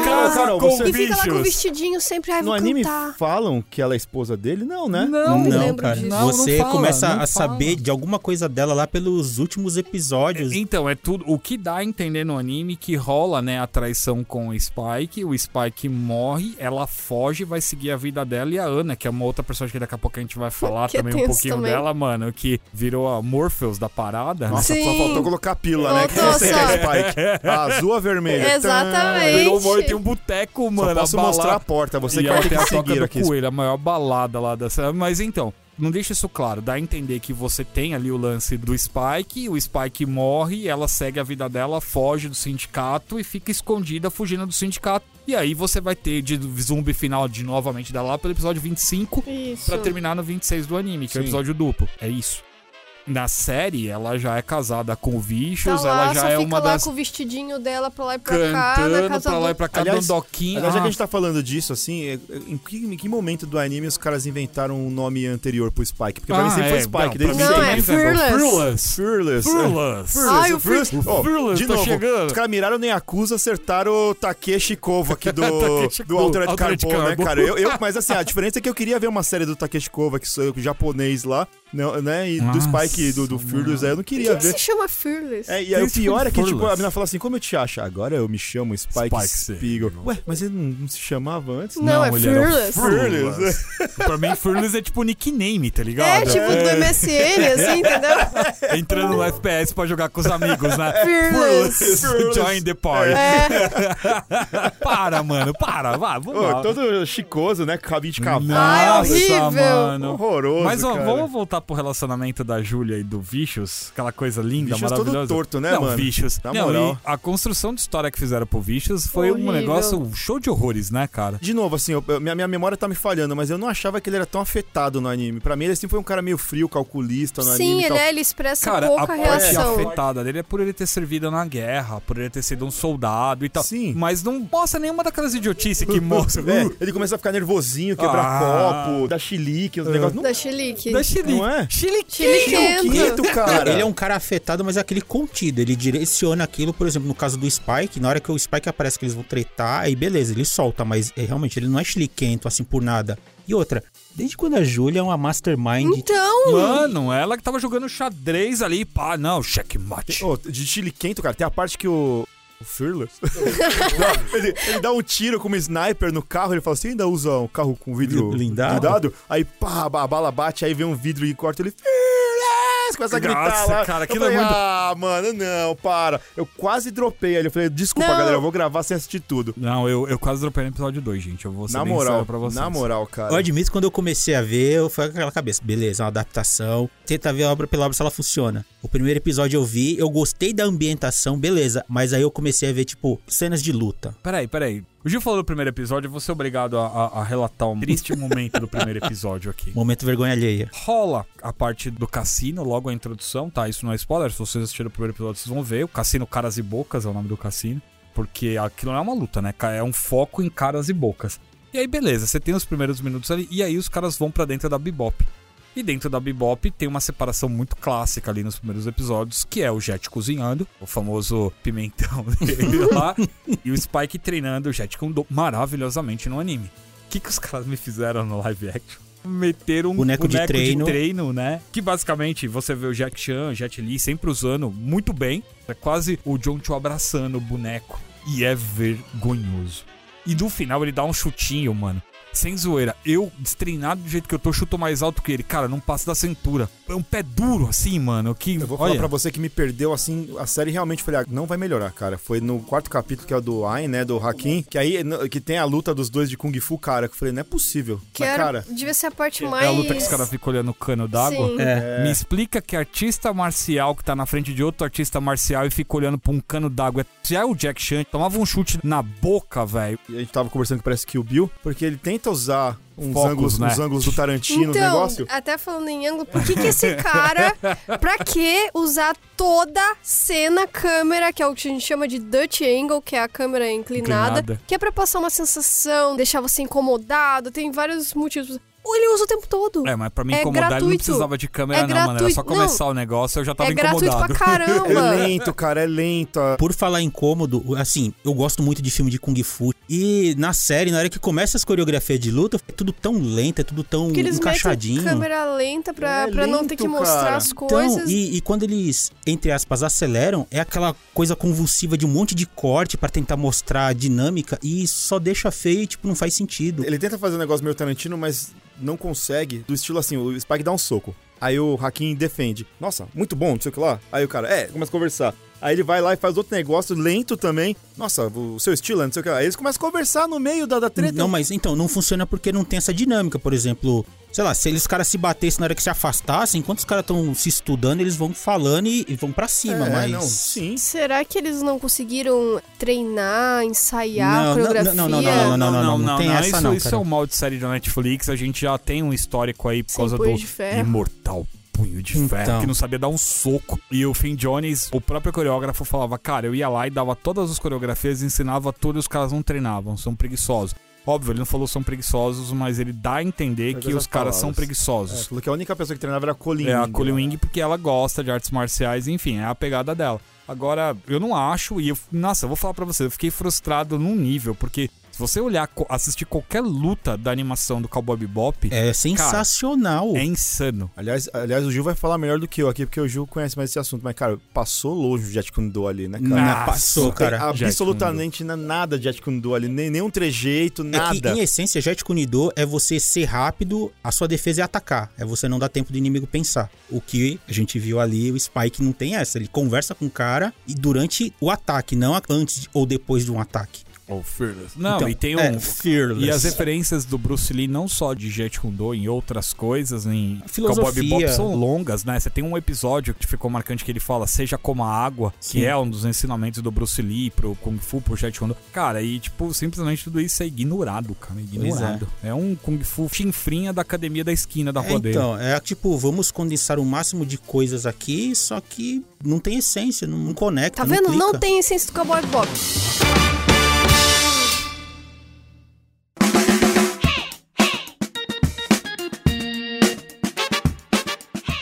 Speaker 4: Carol,
Speaker 2: com
Speaker 4: você
Speaker 1: E fica lá com o vestidinho sempre, ai,
Speaker 4: no anime
Speaker 1: cantar.
Speaker 4: falam que ela é esposa dele? Não, né?
Speaker 2: Não,
Speaker 3: Não,
Speaker 1: lembro
Speaker 3: cara.
Speaker 1: disso.
Speaker 2: Não, não
Speaker 3: Você
Speaker 2: fala,
Speaker 3: começa
Speaker 2: não
Speaker 3: a
Speaker 2: fala.
Speaker 3: saber de alguma coisa dela lá pelos últimos episódios.
Speaker 2: Então, é tudo. O que dá a entender no anime que rola, né, a traição com o Spike. O Spike morre, ela foge, vai seguir a vida dela. E a Ana, que é uma outra personagem que daqui a pouco a gente vai falar
Speaker 1: Que
Speaker 2: também um pouquinho
Speaker 1: também.
Speaker 2: dela, mano, que virou a Morpheus da parada.
Speaker 4: Nossa,
Speaker 1: Sim.
Speaker 4: só faltou colocar a pílula, né? Que você é Spike. A azul ou vermelha?
Speaker 1: Exatamente.
Speaker 2: Virou morto tem um boteco,
Speaker 4: Só
Speaker 2: mano.
Speaker 4: posso
Speaker 2: a balada-
Speaker 4: mostrar a porta, você
Speaker 2: e
Speaker 4: que
Speaker 2: ela
Speaker 4: vai ter
Speaker 2: tem
Speaker 4: que seguir aqui.
Speaker 2: coelho, a maior balada lá dessa. Mas então, não deixa isso claro. Dá a entender que você tem ali o lance do Spike, o Spike morre, ela segue a vida dela, foge do sindicato e fica escondida fugindo do sindicato. E aí você vai ter de zumbi final de novamente da lá pelo episódio 25
Speaker 1: Isso.
Speaker 2: pra terminar no 26 do anime, que é o episódio duplo. É isso. Na série, ela já é casada com o
Speaker 1: Tá
Speaker 2: Vicious,
Speaker 1: lá,
Speaker 2: ela já é
Speaker 1: fica
Speaker 2: uma
Speaker 1: lá
Speaker 2: das.
Speaker 1: com o vestidinho dela pra lá e pra cá, na
Speaker 2: Cantando pra lá
Speaker 1: do...
Speaker 2: e pra cá,
Speaker 4: Aliás,
Speaker 2: dando doquinha.
Speaker 4: Aliás, já que a
Speaker 2: Ah,
Speaker 4: gente tá falando disso, assim, é- é- em que, em que momento do anime os caras inventaram um nome anterior pro Spike? Porque pra mim
Speaker 2: Ah,
Speaker 4: sempre foi
Speaker 2: é,
Speaker 4: Spike,
Speaker 2: não,
Speaker 4: desde
Speaker 1: Não,
Speaker 4: sempre.
Speaker 1: é Fearless.
Speaker 2: Fearless.
Speaker 4: Fearless.
Speaker 2: Fearless.
Speaker 1: Ai, o
Speaker 4: Fearless.
Speaker 2: Fearless.
Speaker 4: Ó,
Speaker 2: Fearless
Speaker 4: de
Speaker 2: tá
Speaker 4: novo,
Speaker 2: chegando.
Speaker 4: os caras miraram nem Yakuza, acertaram o Takeshi Kovo aqui do, do Altered Carbon, né, cara? Eu, eu- mas assim, a diferença é que eu queria ver uma série do Takeshi Kovo, que sou japonês lá, né, né, e do
Speaker 2: Nossa,
Speaker 4: Spike, do, do Fearless, aí eu não queria
Speaker 1: que
Speaker 4: ver.
Speaker 1: se chama Fearless?
Speaker 4: É, e aí o pior é que, tipo, a menina fala assim, como eu te acho? Agora eu me chamo Spike,
Speaker 2: Spike
Speaker 4: Spiegel. Ué, mas ele não, não se chamava antes?
Speaker 1: Não, é
Speaker 2: ele era
Speaker 1: Fearless.
Speaker 2: Fearless. pra mim, Fearless é tipo nickname, tá
Speaker 1: É,
Speaker 2: ligado?
Speaker 1: tipo do MSN, assim, entendeu?
Speaker 2: Entrando no FPS pra jogar com os amigos, né?
Speaker 1: Fearless.
Speaker 2: Fearless. Join the party.
Speaker 1: É,
Speaker 2: Para, mano, para. Vai, vamos
Speaker 4: Ô,
Speaker 2: lá.
Speaker 4: todo chicoso, né? Cabinho de cavalo.
Speaker 1: Ai,
Speaker 2: Nossa,
Speaker 1: horrível.
Speaker 2: mano.
Speaker 4: Horroroso,
Speaker 2: Mas ó,
Speaker 4: cara.
Speaker 2: vamos voltar voltar pro relacionamento da Júlia e do Vicious, aquela coisa linda,
Speaker 4: Vicious
Speaker 2: maravilhosa.
Speaker 4: todo torto, né,
Speaker 2: não,
Speaker 4: mano?
Speaker 2: Vicious.
Speaker 4: Na
Speaker 2: não,
Speaker 4: moral.
Speaker 2: a construção de história que fizeram pro Vicious foi um
Speaker 1: Horrível.
Speaker 2: negócio um show de horrores, né, cara?
Speaker 4: De novo, assim, eu- minha, minha memória tá me falhando, mas eu não achava que ele era tão afetado no anime. Pra mim, ele sempre foi um cara meio frio, calculista no
Speaker 1: Sim,
Speaker 4: anime e
Speaker 1: ele, é, ele expressa
Speaker 2: Cara, a
Speaker 1: pouca
Speaker 2: parte
Speaker 1: reação.
Speaker 2: afetada dele é por ele ter servido na guerra, por ele ter sido um soldado e tal.
Speaker 4: Sim.
Speaker 2: Mas não mostra nenhuma daquelas idiotices que mostra.
Speaker 4: É, ele começa a ficar nervosinho, quebrar
Speaker 2: Ah.
Speaker 4: copo, dar chilique, os negócios. Não,
Speaker 1: Da Chilique.
Speaker 2: Da Chile.
Speaker 4: É?
Speaker 1: Chiliquento.
Speaker 4: cara.
Speaker 3: Ele é um cara afetado, mas é aquele contido. Ele direciona aquilo, por exemplo, no caso do Spike, na hora que o Spike aparece que eles vão tretar, aí beleza, ele solta, mas é, realmente ele não é chiliquento assim por nada. E outra, desde quando a Julia é uma mastermind.
Speaker 1: Então,
Speaker 2: Mano, ela que tava jogando xadrez ali, pá, não, checkmate.
Speaker 4: Ô, de chiliquento, cara, tem a parte que o. O Fearless? Não, ele, ele dá um tiro com uma sniper no carro, ele fala assim: ainda usa um carro com vidro
Speaker 3: Blindado?
Speaker 4: Aí, pá, a bala bate, aí vem um vidro e corta ele. Fearless! Começa a gritar
Speaker 2: Nossa,
Speaker 4: lá.
Speaker 2: cara,
Speaker 4: Eu
Speaker 2: aquilo é
Speaker 4: falei,
Speaker 2: muito-
Speaker 4: Ah, mano, não, para. Eu quase dropei ali. Eu falei, desculpa,
Speaker 1: Não.
Speaker 4: galera, eu vou gravar sem assistir tudo.
Speaker 2: Não, eu, eu quase dropei no episódio 2, gente. Eu vou ser
Speaker 4: Na moral,
Speaker 2: pra vocês.
Speaker 4: na moral, cara.
Speaker 3: Eu admito que quando eu comecei a ver, eu foi com aquela cabeça. Beleza, é uma adaptação. Tenta ver a obra pela obra se ela funciona. O primeiro episódio eu vi, eu gostei da ambientação, beleza. Mas aí eu comecei a ver, tipo, cenas de luta.
Speaker 2: Peraí, peraí. O Gil falou do primeiro episódio, eu vou ser obrigado a, a- a relatar um triste momento do primeiro episódio aqui.
Speaker 3: Momento vergonha alheia.
Speaker 2: Rola a parte do cassino, logo a introdução, tá? Isso não é spoiler, se vocês assistiram o primeiro episódio, vocês vão ver. O Cassino Caras e Bocas é o nome do cassino. Porque aquilo não é uma luta, né? É um foco em caras e bocas. E aí, beleza, você tem os primeiros minutos ali, e aí os caras vão pra dentro da Bebop. E dentro da Bebop tem uma separação muito clássica ali nos primeiros episódios, que é o Jet cozinhando, o famoso pimentão dele lá, e o Spike treinando o Jet Kundo maravilhosamente no anime. O que, que os caras me fizeram no live action? Meteram um
Speaker 3: Boneco de treino.
Speaker 2: treino, né? Que basicamente você vê o Jack Chan, Jet Li sempre usando muito bem. É quase o John Cho abraçando o boneco. E é vergonhoso. E no final ele dá um chutinho, mano. Sem zoeira. Eu, destreinado do jeito que eu tô, chuto mais alto que ele. Cara, não passa da cintura. É um pé duro, assim, mano. Que,
Speaker 4: Eu vou falar
Speaker 2: olha,
Speaker 4: pra você que me perdeu, assim, a série realmente falei, ah, não vai melhorar, cara. Foi no quarto capítulo, que é o do Ain, né, do Hakim, que aí, que tem a luta dos dois de Kung Fu, cara, que eu falei, não é possível.
Speaker 1: que
Speaker 4: Mas,
Speaker 1: era,
Speaker 4: cara,
Speaker 1: devia ser a parte
Speaker 2: É
Speaker 1: mais...
Speaker 2: a luta que os caras ficam olhando o cano d'água.
Speaker 1: Sim.
Speaker 3: É.
Speaker 2: Me explica que artista marcial que tá na frente de outro artista marcial e fica olhando pra um cano d'água. Se é o Jack Chan, tomava um chute na boca, velho.
Speaker 4: a gente tava conversando que parece que o Bill, porque ele tenta usar uns,
Speaker 2: Focos,
Speaker 4: ângulos,
Speaker 2: né?
Speaker 4: uns ângulos do Tarantino,
Speaker 1: Então,
Speaker 4: negócios.
Speaker 1: até falando em ângulo, por que que esse cara, pra que usar toda cena câmera, que é o que a gente chama de Dutch angle, que é a câmera inclinada,
Speaker 2: Inclinada.
Speaker 1: que é pra passar uma sensação, deixar você incomodado, tem vários motivos. Ou ele usa o tempo todo.
Speaker 2: É, mas pra me
Speaker 1: É
Speaker 2: incomodar ele não
Speaker 1: gratuito.
Speaker 2: precisava de câmera,
Speaker 1: É
Speaker 2: não, mano. Era só
Speaker 1: gratuito.
Speaker 2: começar o negócio, eu já tava
Speaker 1: é gratuito
Speaker 2: incomodado.
Speaker 1: pra caramba.
Speaker 4: É lento, cara, é lento. a-
Speaker 3: Por falar incômodo, assim, eu gosto muito de filme de Kung Fu. E na série, na hora que começa as coreografias de luta, é tudo tão lento, é tudo tão
Speaker 1: eles
Speaker 3: encaixadinho.
Speaker 1: câmera lenta pra,
Speaker 4: É
Speaker 1: pra não
Speaker 4: lento,
Speaker 1: ter que mostrar
Speaker 4: cara.
Speaker 1: as
Speaker 3: Então,
Speaker 1: coisas.
Speaker 3: e, e quando eles, entre aspas, aceleram, é aquela coisa convulsiva de um monte de corte pra tentar mostrar a dinâmica e só deixa feio e, tipo, não faz sentido.
Speaker 4: Ele tenta fazer um negócio meio Tarantino, mas não consegue. Do estilo assim, o Spike dá um soco. Aí o Hakim defende. Nossa, muito bom, não sei o que lá. Aí o cara, é, começa a conversar. Aí ele vai lá e faz outro negócio lento também. Nossa, o seu estilo, não sei o que lá. Aí eles começam a conversar no meio da, da treta.
Speaker 3: Não, mas então, não funciona porque não tem essa dinâmica. Por exemplo, sei lá, se eles caras se batessem na hora que se afastassem, enquanto os caras estão se estudando, eles vão falando e, e vão pra cima,
Speaker 4: é,
Speaker 3: mas.
Speaker 4: não, sim.
Speaker 1: Será que eles não conseguiram treinar, ensaiar
Speaker 3: Não,
Speaker 1: a
Speaker 3: não,
Speaker 1: coreografia?
Speaker 3: não, não, não, não, não, não tem essa
Speaker 2: isso,
Speaker 3: não,
Speaker 2: Isso
Speaker 3: cara.
Speaker 2: é um mal de série da Netflix, a gente já tem um histórico aí por
Speaker 1: Sim,
Speaker 2: causa do
Speaker 1: de Ferro.
Speaker 2: imortal punho de ferro,
Speaker 3: Então.
Speaker 2: que não sabia dar um soco. E o Finn Jones, o próprio coreógrafo, falava, cara, eu ia lá e dava todas as coreografias, ensinava tudo e os caras não treinavam, são preguiçosos. Óbvio, ele não falou são preguiçosos, mas ele dá a entender que os caras são.
Speaker 4: É,
Speaker 2: preguiçosos.
Speaker 4: falou que a única pessoa que treinava era a Colin.
Speaker 2: É a
Speaker 4: Wing,
Speaker 2: Colin
Speaker 4: né?
Speaker 2: Wing porque ela gosta de artes marciais, enfim, é a pegada dela. Agora, eu não acho, e eu, nossa, eu vou falar pra você, eu fiquei frustrado num nível, porque se você olhar, assistir qualquer luta da animação do Cowboy Bebop, é,
Speaker 3: É sensacional.
Speaker 2: insano.
Speaker 4: Aliás, aliás, o Gil vai falar melhor do que eu aqui, porque o Gil conhece mais esse assunto. Mas, cara, passou longe o Jet Kundo ali, né, cara?
Speaker 3: Não,
Speaker 2: Nossa,
Speaker 3: passou,
Speaker 4: tem
Speaker 3: cara.
Speaker 4: Absolutamente na- nada de Jet Kundo ali, nem nenhum trejeito,
Speaker 3: É
Speaker 4: nada.
Speaker 3: que, em essência, Jet Kunido é você ser rápido, a sua defesa é atacar. É você não dar tempo do inimigo pensar. O que a gente viu ali, o Spike não tem essa. Ele conversa com o cara e durante o ataque, não antes ou depois de um ataque.
Speaker 2: Oh, Fearless. Não,
Speaker 3: Então,
Speaker 2: e tem um.
Speaker 3: é, Fearless.
Speaker 2: E as referências do Bruce Lee, não só de Jet Kundo, em outras coisas, em
Speaker 3: Filosofia.
Speaker 2: Cowboy Bebop, são longas, né? Você tem um episódio que ficou marcante que ele fala, seja como a água,
Speaker 3: Sim.
Speaker 2: que é um dos ensinamentos do Bruce Lee pro Kung Fu, pro Jet Kundo. Cara, e tipo, simplesmente tudo isso é ignorado, cara, ignorado. É. um Kung Fu chinfrinha da academia da esquina da
Speaker 3: É,
Speaker 2: rua dele.
Speaker 3: então, é tipo, vamos condensar o máximo de coisas aqui, só que não tem essência, não, não conecta.
Speaker 1: Tá vendo? Não
Speaker 3: clica.
Speaker 1: tem essência do Cowboy Bebop.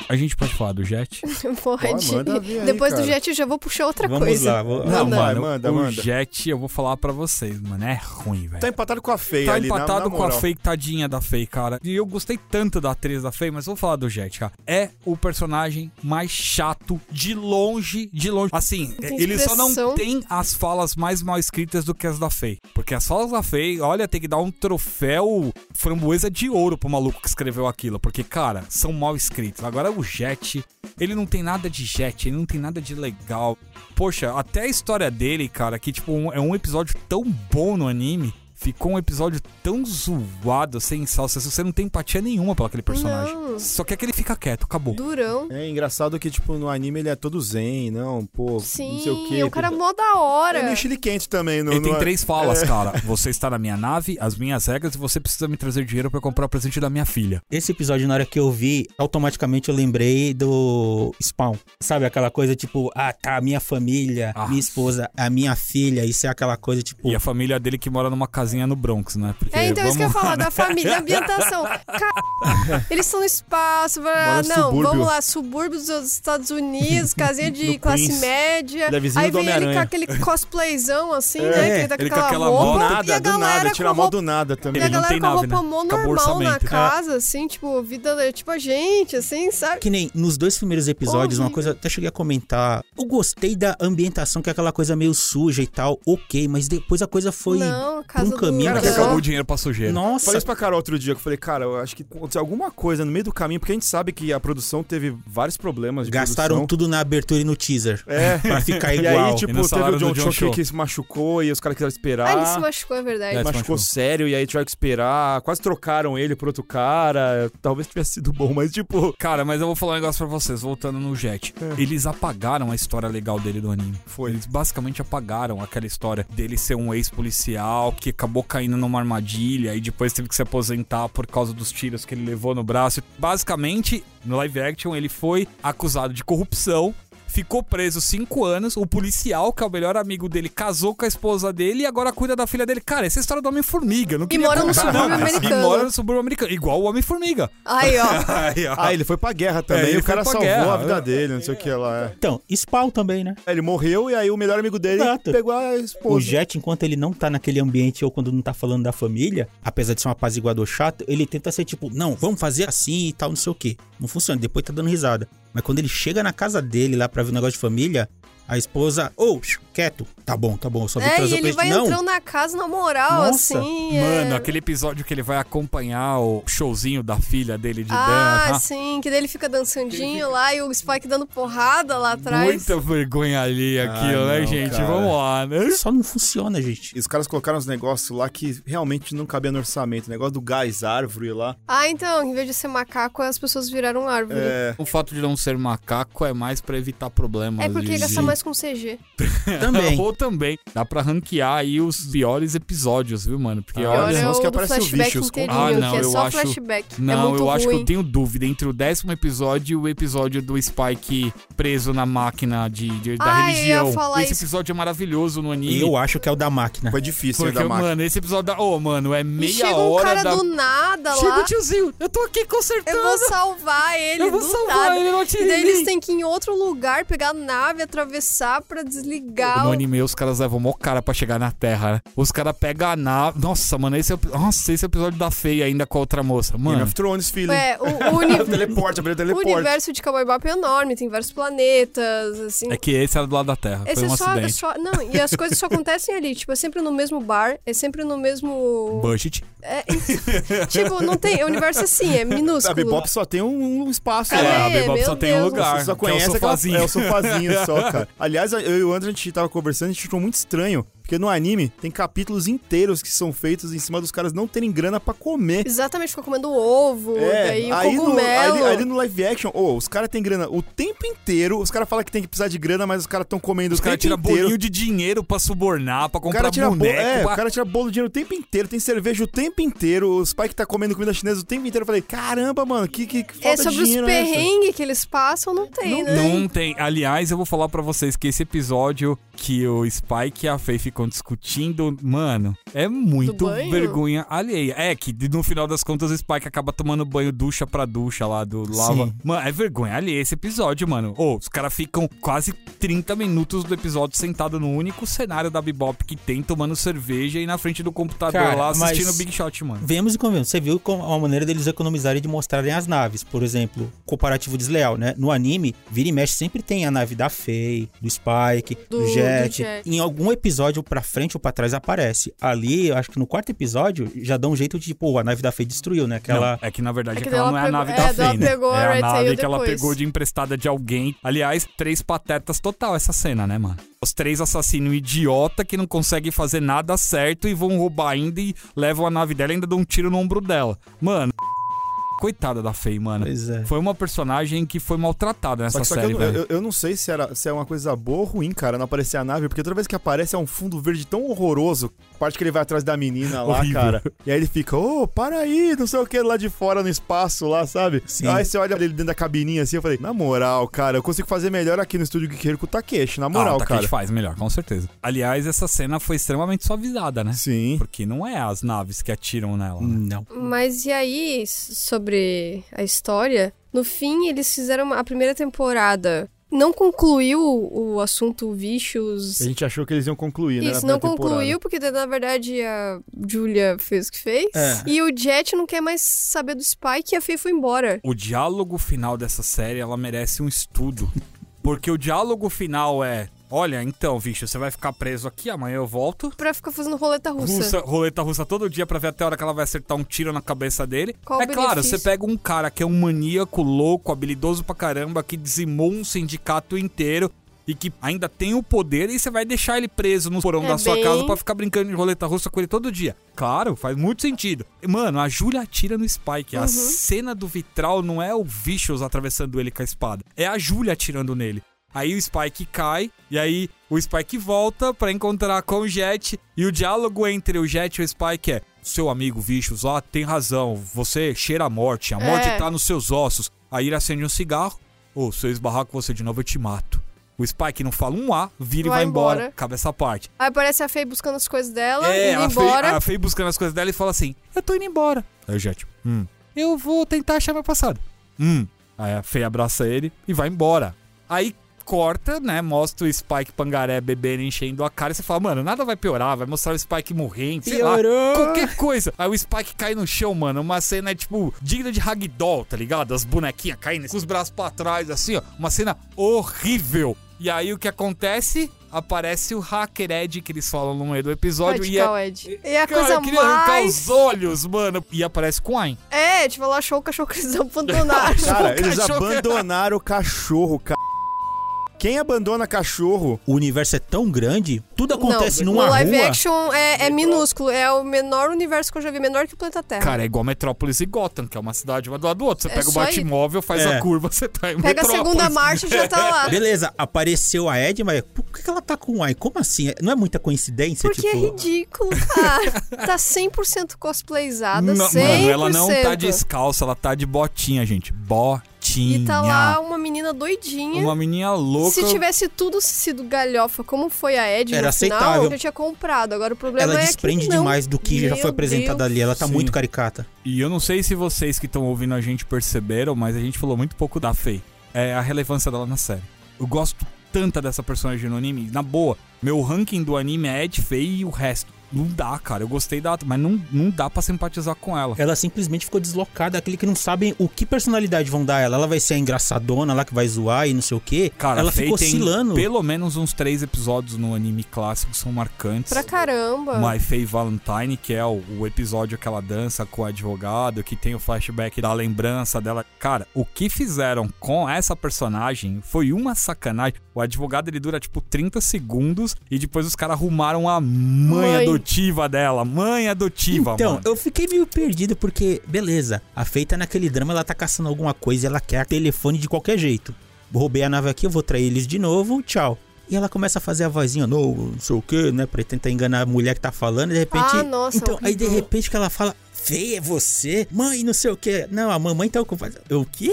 Speaker 2: A gente pode falar do Jet?
Speaker 1: Pode.
Speaker 4: ver aí,
Speaker 1: Depois do. Jet eu já vou puxar outra
Speaker 3: Vamos
Speaker 1: coisa.
Speaker 3: lá, vou-
Speaker 1: Manda.
Speaker 4: vai, manda,
Speaker 2: o
Speaker 4: manda.
Speaker 2: Jet, eu vou falar pra vocês, mano, é ruim, velho.
Speaker 4: Tá empatado com a Fei
Speaker 2: Tá
Speaker 4: ali, na-
Speaker 2: empatado
Speaker 4: na
Speaker 2: com a. Faye, tadinha da Faye, cara. E eu gostei tanto da atriz da Faye, mas vou falar do Jet, cara. É o personagem mais chato de longe, de longe. Assim,
Speaker 1: Tem
Speaker 2: ele só não tem as falas mais mal escritas do que as da Faye. Porque as falas da Faye, olha, tem que dar um troféu framboesa de ouro pro maluco que escreveu aquilo. Porque, cara, são mal escritos. Agora o Jet, ele não tem nada de Jet, ele não tem nada de legal. Poxa, até a história dele, cara, que tipo, um- é um episódio tão bom no anime. Ficou um episódio tão zoado, sem salsa. Você não tem empatia nenhuma pelo aquele personagem.
Speaker 1: Não.
Speaker 2: Só quer que ele fica quieto, acabou.
Speaker 1: Durão.
Speaker 4: É engraçado que, tipo, no anime ele é todo zen, não, pô,
Speaker 1: Sim,
Speaker 4: não sei o quê.
Speaker 1: o cara é mó da hora.
Speaker 4: É meio chile quente também. No,
Speaker 2: Ele tem
Speaker 4: no-
Speaker 2: três falas,
Speaker 4: É.
Speaker 2: cara. Você está na minha nave, as minhas regras, e você precisa me trazer dinheiro pra comprar o presente da minha filha.
Speaker 3: Esse episódio, na hora que eu vi, automaticamente eu lembrei do Spawn. Sabe aquela coisa tipo, ah, tá, a minha família,
Speaker 2: Ah.
Speaker 3: minha esposa, a minha filha, isso é aquela coisa tipo.
Speaker 2: E a família dele que mora numa casinha no Bronx, né? Porque,
Speaker 1: É, então isso que eu ia
Speaker 2: vamos
Speaker 1: falar,
Speaker 2: né?
Speaker 1: da família, da ambientação. Ca- Eles estão no espaço, não,
Speaker 4: subúrbio.
Speaker 1: vamos lá, subúrbios dos Estados Unidos, casinha de
Speaker 4: Do
Speaker 1: classe
Speaker 4: Queens.
Speaker 1: média.
Speaker 4: Ele é vizinho
Speaker 1: Aí vem ele com aquele cosplayzão assim,
Speaker 3: É,
Speaker 1: né? Que tá com
Speaker 2: ele com
Speaker 1: aquela
Speaker 2: aquela
Speaker 1: roupa.
Speaker 4: Do
Speaker 1: e a
Speaker 4: nada, do
Speaker 1: galera
Speaker 4: nada, tira a mão do nada
Speaker 1: E
Speaker 4: também.
Speaker 1: a
Speaker 2: Ele não
Speaker 1: galera
Speaker 2: tem
Speaker 1: com a roupa
Speaker 2: né?
Speaker 1: mó normal na
Speaker 2: orçamento.
Speaker 1: casa, assim, tipo, vida, tipo a gente, assim, sabe?
Speaker 3: Que nem nos dois primeiros episódios, uma coisa, até cheguei a comentar. Eu gostei da ambientação, que é aquela coisa meio suja e tal, ok, mas depois a coisa foi.
Speaker 1: não, a
Speaker 3: um caminho.
Speaker 2: Porque
Speaker 3: que
Speaker 1: Não.
Speaker 2: acabou o dinheiro pra sujeira.
Speaker 3: Nossa,
Speaker 4: Falei isso pra Carol outro dia, que eu falei, cara, eu acho que aconteceu alguma coisa no meio do caminho, porque a gente sabe que a produção teve vários problemas de
Speaker 3: gastaram
Speaker 4: produção.
Speaker 3: tudo na abertura e no teaser.
Speaker 4: É.
Speaker 3: Pra ficar
Speaker 4: E
Speaker 3: igual.
Speaker 4: aí,
Speaker 2: E
Speaker 4: tipo,
Speaker 2: no
Speaker 4: teve o John,
Speaker 2: John
Speaker 4: Cho
Speaker 2: Cho.
Speaker 4: que se machucou e os caras quiseram esperar.
Speaker 1: Ah, ele se machucou, é verdade.
Speaker 2: É, se
Speaker 4: machucou
Speaker 2: machucou.
Speaker 4: sério e aí tiveram que esperar. Quase trocaram ele por outro cara. Talvez tivesse sido bom, mas tipo.
Speaker 2: Cara, mas eu vou falar um negócio pra vocês, voltando no Jet.
Speaker 4: É.
Speaker 2: Eles apagaram a história legal dele do anime. Foi. Eles basicamente apagaram aquela história dele ser um ex-policial que acabou caindo numa armadilha e depois teve que se aposentar por causa dos tiros que ele levou no braço. Basicamente, no live action, ele foi acusado de corrupção. Ficou preso cinco anos. O policial, que é o melhor amigo dele, casou com a esposa dele e agora cuida da filha dele. Cara, essa é a história do Homem-Formiga. não
Speaker 1: E mora no
Speaker 2: contar.
Speaker 1: subúrbio
Speaker 2: E
Speaker 1: americano.
Speaker 2: mora no subúrbio americano. Igual o Homem-Formiga.
Speaker 1: Aí, ó.
Speaker 2: Aí, ó.
Speaker 4: Ah, ele foi pra guerra também.
Speaker 2: É,
Speaker 4: e o cara salvou
Speaker 2: guerra.
Speaker 4: a vida dele, não sei o que lá. é.
Speaker 3: Então, Spawn também, né?
Speaker 4: Ele morreu e aí o melhor amigo dele
Speaker 3: Exato.
Speaker 4: pegou a
Speaker 3: O
Speaker 4: esposa.
Speaker 3: Jet, enquanto ele não tá naquele ambiente ou quando não tá falando da família, apesar de ser um apaziguador chato, ele tenta ser tipo, não, vamos fazer assim e tal, não sei o quê. Não funciona, depois tá dando risada. Mas quando ele chega na casa dele lá pra ver o negócio de família, a esposa, ô, quieto, tá bom, tá bom, eu só vim
Speaker 1: É,
Speaker 3: trazer
Speaker 1: e
Speaker 3: o
Speaker 1: ele vai
Speaker 3: Não,
Speaker 1: entrando na casa na moral,
Speaker 3: Nossa,
Speaker 1: assim.
Speaker 2: Mano,
Speaker 1: é...
Speaker 2: aquele episódio que ele vai acompanhar o showzinho da filha dele de
Speaker 1: Ah,
Speaker 2: dança.
Speaker 1: sim, que daí ele fica dançandinho lá e o Spike dando porrada lá atrás.
Speaker 2: Muita vergonha ali aquilo,
Speaker 4: Ah,
Speaker 2: né,
Speaker 4: não,
Speaker 2: gente?
Speaker 4: cara.
Speaker 2: Vamos lá, né?
Speaker 3: só não funciona, gente.
Speaker 4: E os caras colocaram uns negócios lá que realmente não cabia no orçamento. Negócio do gás árvore lá.
Speaker 1: Ah, então, em vez de ser macaco, as pessoas viraram árvore. É,
Speaker 4: É.
Speaker 2: O fato de não ser macaco é mais pra evitar problemas.
Speaker 1: porque
Speaker 2: de...
Speaker 1: gasta mais com CG.
Speaker 3: Também.
Speaker 2: Ou também. Dá pra ranquear aí os piores episódios, viu, mano? Porque
Speaker 4: Ah,
Speaker 2: olha.
Speaker 1: Olha,
Speaker 4: os
Speaker 1: o
Speaker 4: que
Speaker 1: do
Speaker 4: aparece o
Speaker 1: flashback
Speaker 4: bicho,
Speaker 2: Ah, não,
Speaker 1: que é
Speaker 2: eu
Speaker 1: só
Speaker 2: acho-
Speaker 1: flashback. é
Speaker 2: Não,
Speaker 1: muito
Speaker 2: eu acho que
Speaker 1: ruim.
Speaker 2: eu tenho dúvida entre o décimo episódio e o episódio do Spike preso na máquina de, de- da
Speaker 1: eu ia
Speaker 2: religião. Esse
Speaker 1: isso.
Speaker 2: episódio é maravilhoso no anime.
Speaker 3: Eu acho que é o da máquina.
Speaker 4: Foi difícil
Speaker 2: Porque,
Speaker 4: da máquina.
Speaker 2: mano, esse episódio da. Ô, mano, é
Speaker 1: E
Speaker 2: meia
Speaker 1: chega um
Speaker 2: hora
Speaker 1: cara
Speaker 2: da.
Speaker 1: do nada
Speaker 2: Chega
Speaker 1: lá.
Speaker 2: o tiozinho, eu tô aqui consertando.
Speaker 1: Eu vou salvar ele
Speaker 2: Eu vou
Speaker 1: do
Speaker 2: salvar
Speaker 1: nada.
Speaker 2: ele, não
Speaker 1: E daí eles têm que ir em outro lugar, pegar a nave, atravessar pra desligar.
Speaker 2: No
Speaker 1: o-
Speaker 2: anime, os caras levam mó cara pra chegar na Terra, né? Os caras pegam a nave. Nossa, mano, esse, é o- Nossa, esse episódio da feia ainda com a outra moça.
Speaker 4: Game
Speaker 2: Mano,
Speaker 4: of Thrones, filho.
Speaker 1: É, o, o uni-
Speaker 4: Teleporte, abriu o
Speaker 1: o
Speaker 4: teleporte.
Speaker 1: universo de Cowboy Bebop é enorme, tem vários planetas, assim.
Speaker 2: é que esse era do lado da Terra.
Speaker 1: Esse
Speaker 2: Foi um
Speaker 1: é só,
Speaker 2: acidente.
Speaker 1: só- Não, e as coisas só acontecem ali. Tipo, é sempre no mesmo bar, é sempre no mesmo.
Speaker 2: Budget.
Speaker 1: É, tipo, não tem. O universo é assim, é
Speaker 4: A
Speaker 1: minúsculo.
Speaker 4: Bebop só tem um, um espaço
Speaker 1: Cadê?
Speaker 2: É,
Speaker 4: lá.
Speaker 2: a Bebop só tem um
Speaker 1: Deus.
Speaker 2: lugar.
Speaker 4: Você só
Speaker 2: que é o
Speaker 4: conhece aquela-
Speaker 2: sofazinho.
Speaker 4: É o sofazinho só, cara. Aliás, eu e o André, a gente tava conversando, a gente achou muito estranho. Porque no anime tem capítulos inteiros que são feitos em cima dos caras não terem grana para comer.
Speaker 1: Exatamente, ficou comendo ovo,
Speaker 4: É,
Speaker 1: daí o
Speaker 4: aí no,
Speaker 1: cogumelo.
Speaker 4: aí, aí no live action, ô, os caras têm grana o tempo inteiro. Os caras falam que tem que precisar de grana, mas os caras estão comendo
Speaker 2: Os
Speaker 4: o
Speaker 2: caras tiram
Speaker 4: inteiro.
Speaker 2: bolinho de dinheiro pra subornar, pra
Speaker 4: O
Speaker 2: comprar
Speaker 4: cara tira bolo,
Speaker 2: boneco.
Speaker 4: é,
Speaker 2: pra-
Speaker 4: o cara tira bolo de dinheiro o tempo inteiro, tem cerveja o tempo inteiro, o Spike tá comendo comida chinesa o tempo inteiro. Eu falei, caramba, mano, que, que, que falta
Speaker 1: É sobre os
Speaker 4: dinheiro é essa?
Speaker 1: perrengues que eles passam, não tem, né?
Speaker 2: Não tem. Aliás, eu vou falar pra vocês que esse episódio que o Spike e a Faye ficam discutindo, mano, é muito vergonha alheia. É que no final das contas o Spike acaba tomando banho ducha pra ducha lá do lava.
Speaker 3: Sim.
Speaker 2: Mano, é vergonha alheia esse episódio, mano. Ô, os caras ficam quase 30 minutos do episódio sentado no único cenário da Bebop que tem, tomando cerveja e na frente do computador
Speaker 3: Cara,
Speaker 2: lá assistindo Big Shot, mano.
Speaker 3: Vemos e convenhamos. Você viu uma maneira deles economizarem de mostrarem as naves. Por exemplo, comparativo desleal, né? No anime, vira e mexe sempre tem a nave da Faye, do Spike, do,
Speaker 1: Do- do
Speaker 3: Jet.
Speaker 1: Jet.
Speaker 3: Em algum episódio pra frente ou pra trás aparece. Ali, eu acho que no quarto episódio, já dá um jeito de, tipo, a nave da Faye destruiu, né? Aquela...
Speaker 2: Não, é que na verdade
Speaker 1: É que
Speaker 2: aquela não é a
Speaker 1: ela
Speaker 2: nave
Speaker 1: pegou-
Speaker 2: da
Speaker 1: é, ela
Speaker 2: Faye, né?
Speaker 1: pegou
Speaker 2: é a
Speaker 1: Red
Speaker 2: nave que ela pegou de emprestada de alguém. Aliás, três patetas total essa cena, né, mano? Os três assassinos idiota que não conseguem fazer nada certo e vão roubar ainda e levam a nave dela e ainda dão um tiro no ombro dela. Mano, coitada da Faye, mano.
Speaker 3: Pois é.
Speaker 2: Foi uma personagem que foi maltratada nessa
Speaker 4: Só que, só que
Speaker 2: série,
Speaker 4: eu,
Speaker 2: velho.
Speaker 4: eu, eu não sei se, era, se é uma coisa boa ou ruim, cara, não aparecer a nave, porque toda vez que aparece é um fundo verde tão horroroso. A parte que ele vai atrás da menina lá,
Speaker 2: Horrível.
Speaker 4: cara. E aí ele fica, ô, para aí, não sei o que, lá de fora no espaço lá, sabe?
Speaker 3: Sim.
Speaker 4: Aí você olha ele dentro da cabininha assim, eu falei, na moral, cara, eu consigo fazer melhor aqui no estúdio Guerreiro com o Takeshi, na
Speaker 2: ah,
Speaker 4: moral,
Speaker 2: o Takeshi
Speaker 4: cara.
Speaker 2: faz melhor, com certeza. Aliás, essa cena foi extremamente suavizada, né?
Speaker 4: Sim.
Speaker 2: Porque não é as naves que atiram nela, né?
Speaker 3: Não.
Speaker 1: Mas e aí, sobre a história, no fim eles fizeram a primeira temporada. Não concluiu o assunto Vicious.
Speaker 4: A gente achou que eles iam concluir, né?
Speaker 1: Isso, não
Speaker 4: temporada.
Speaker 1: concluiu, porque na verdade a Julia fez o que fez.
Speaker 3: É.
Speaker 1: E o Jet não quer mais saber do Spike e a Faye foi embora.
Speaker 2: O diálogo final dessa série, ela merece um estudo. Porque o diálogo final é: Olha, então, bicho, você vai ficar preso aqui, amanhã eu volto.
Speaker 1: Pra ficar fazendo roleta russa.
Speaker 2: Russa, roleta russa todo dia pra ver até a hora que ela vai acertar um tiro na cabeça dele.
Speaker 1: Qual
Speaker 2: é claro, você pega um cara que é um maníaco, louco, habilidoso pra caramba, que dizimou um sindicato inteiro e que ainda tem o poder e você vai deixar ele preso no porão
Speaker 1: É
Speaker 2: da sua
Speaker 1: bem-
Speaker 2: casa pra ficar brincando de roleta russa com ele todo dia. Claro, faz muito sentido. Mano, a Julia atira no Spike.
Speaker 1: Uhum.
Speaker 2: A cena do vitral não é o Vicious atravessando ele com a espada. É a Julia atirando nele. Aí o Spike cai, e aí o Spike volta pra encontrar com o Jet. E o diálogo entre o Jet e o Spike é: Seu amigo Vicious, ó, tem razão, você cheira a morte, a morte
Speaker 1: É.
Speaker 2: tá nos seus ossos. Aí ele acende um cigarro: Ô, se eu esbarrar com você de novo, eu te mato. O Spike não fala um A, vira
Speaker 1: Vai
Speaker 2: e vai embora.
Speaker 1: embora.
Speaker 2: Acaba essa parte.
Speaker 1: Aí aparece a Faye buscando as coisas dela,
Speaker 2: É,
Speaker 1: indo
Speaker 2: a Faye,
Speaker 1: embora.
Speaker 2: a Faye buscando as coisas dela e fala assim: Eu tô indo embora. Aí o Jet, hum, eu vou tentar achar meu passado. Hum. Aí a Faye abraça ele e vai embora. Aí corta, né? Mostra o Spike Pangaré bebendo, enchendo a cara. E você fala, mano, nada vai piorar. Vai mostrar o Spike morrendo, sei lá.
Speaker 3: Piorou.
Speaker 2: Qualquer coisa. Aí o Spike cai no chão, mano. Uma cena, tipo, digna de ragdoll, tá ligado? As bonequinhas caindo com os braços pra trás, assim, ó. Uma cena horrível. E aí o que acontece? Aparece o Hacker Ed que eles falam no meio do episódio. E é
Speaker 1: Radical Ed. E a
Speaker 2: Cara,
Speaker 1: coisa
Speaker 2: eu queria arrancar
Speaker 1: mais.
Speaker 2: os olhos, mano. E aparece com Ayn.
Speaker 1: É, tipo, ela achou o cachorro que eles abandonaram.
Speaker 4: Cara, eles
Speaker 2: cachorro-
Speaker 4: abandonaram o cachorro, cara. Quem abandona cachorro?
Speaker 3: O universo é tão grande, tudo acontece
Speaker 1: não,
Speaker 3: numa
Speaker 1: o live
Speaker 3: rua.
Speaker 1: action é, é minúsculo, é o menor universo que eu já vi, menor que o planeta Terra.
Speaker 2: Cara, é igual Metrópolis e Gotham, que é uma cidade uma do lado do outro. Você
Speaker 1: É
Speaker 2: pega o
Speaker 1: só.
Speaker 2: Batmóvel, faz
Speaker 3: É.
Speaker 2: a curva, você tá em
Speaker 1: Pega a
Speaker 2: Metrópolis.
Speaker 1: segunda marcha e já tá lá.
Speaker 3: Beleza, apareceu a Ed, mas por que que ela tá com o Ai? Como assim? Não é muita coincidência?
Speaker 1: Porque
Speaker 3: tipo...
Speaker 1: é ridículo, cara. Tá 100% cosplayzada,
Speaker 2: Não,
Speaker 1: 100%.
Speaker 2: mano, ela não tá descalça, ela tá de botinha, gente. Botinha.
Speaker 1: E tá lá um uma menina doidinha.
Speaker 2: Uma menina louca.
Speaker 1: Se tivesse tudo sido galhofa, como foi a Ed
Speaker 3: Era
Speaker 1: no final,
Speaker 3: aceitável.
Speaker 1: eu tinha comprado. Agora o problema
Speaker 3: Ela
Speaker 1: é
Speaker 3: desprende
Speaker 1: que não.
Speaker 3: demais do que já
Speaker 1: Meu
Speaker 3: foi apresentado
Speaker 1: Deus.
Speaker 3: ali. Ela tá
Speaker 2: Sim.
Speaker 3: muito caricata.
Speaker 2: E eu não sei se vocês que estão ouvindo a gente perceberam, mas a gente falou muito pouco da Faye. É a relevância dela na série. Eu gosto tanta dessa personagem no anime. Na boa, meu ranking do anime é Ed, Faye e o resto. Não dá, cara. Eu gostei da. Mas não, não dá pra simpatizar com ela.
Speaker 3: Ela simplesmente ficou deslocada, aquele que não sabem o que personalidade vão dar ela. Ela vai ser a engraçadona lá que vai zoar e não sei o quê.
Speaker 2: Cara,
Speaker 3: ela ficou oscilando.
Speaker 2: pelo menos uns três episódios no anime clássico são marcantes.
Speaker 1: Pra caramba.
Speaker 2: My Faye Valentine, que é o, o episódio que ela dança com o advogado, que tem o flashback da lembrança dela. Cara, o que fizeram com essa personagem foi uma sacanagem. O advogado ele dura tipo 30 segundos e depois os caras arrumaram a mãe,
Speaker 1: Mãe.
Speaker 2: Adotiva dela. Mãe adotiva,
Speaker 3: Então,
Speaker 2: mano.
Speaker 3: eu fiquei meio perdido porque, beleza, a feita naquele drama ela tá caçando alguma coisa e ela quer telefone de qualquer jeito. Roubei a nave aqui, eu vou trair eles de novo, tchau. E ela começa a fazer a vozinha, não, não sei o que, né? Pra tentar enganar a mulher que tá falando, e de repente.
Speaker 1: Ah, nossa,
Speaker 3: Então, aí de repente que ela fala, feia é você? Mãe, não sei o que. Não, a mamãe tá ocupada. Eu, o quê?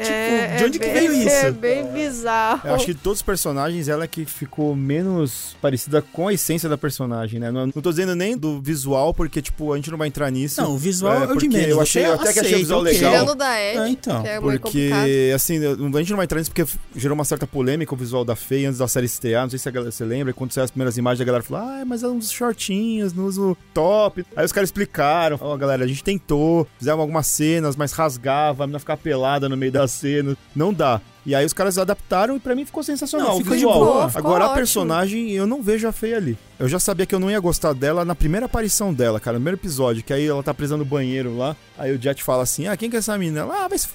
Speaker 3: Tipo, de onde que
Speaker 1: bem-
Speaker 3: veio isso?
Speaker 1: É bem bizarro.
Speaker 4: Eu acho que de todos os personagens, ela é que ficou menos parecida com a essência da personagem, né? Não, não tô dizendo nem do visual, porque, tipo, a gente não vai entrar nisso.
Speaker 3: Não, o visual é, o de
Speaker 4: porque
Speaker 3: menos.
Speaker 4: Eu achei, eu até que achei o visual
Speaker 3: ok.
Speaker 4: legal.
Speaker 1: Tirando da Ed,
Speaker 3: Ah, então.
Speaker 1: que é.
Speaker 4: Porque, assim, eu- a gente não vai entrar nisso porque gerou uma certa polêmica o visual da Faye antes da série estrear. Não sei se a galera, você lembra. Quando saiu as primeiras imagens, a galera falou: Ah, mas ela usa shortinhos, não usa o top. Aí os caras explicaram: Ó, galera, a gente tentou, fizemos algumas cenas, mas rasgava, a menina ficava pelada no meio da cena. Não dá. E aí os caras adaptaram e pra mim ficou sensacional.
Speaker 3: Não,
Speaker 4: o
Speaker 3: ficou de boa,
Speaker 1: ficou
Speaker 4: Agora a
Speaker 1: ótimo.
Speaker 4: personagem, eu não vejo a Faye ali. Eu já sabia que eu não ia gostar dela na primeira aparição dela, cara, no primeiro episódio, que aí ela tá presa no banheiro lá. Aí o Jet fala assim: Ah, quem que é essa menina? Ela, ah, vai se f...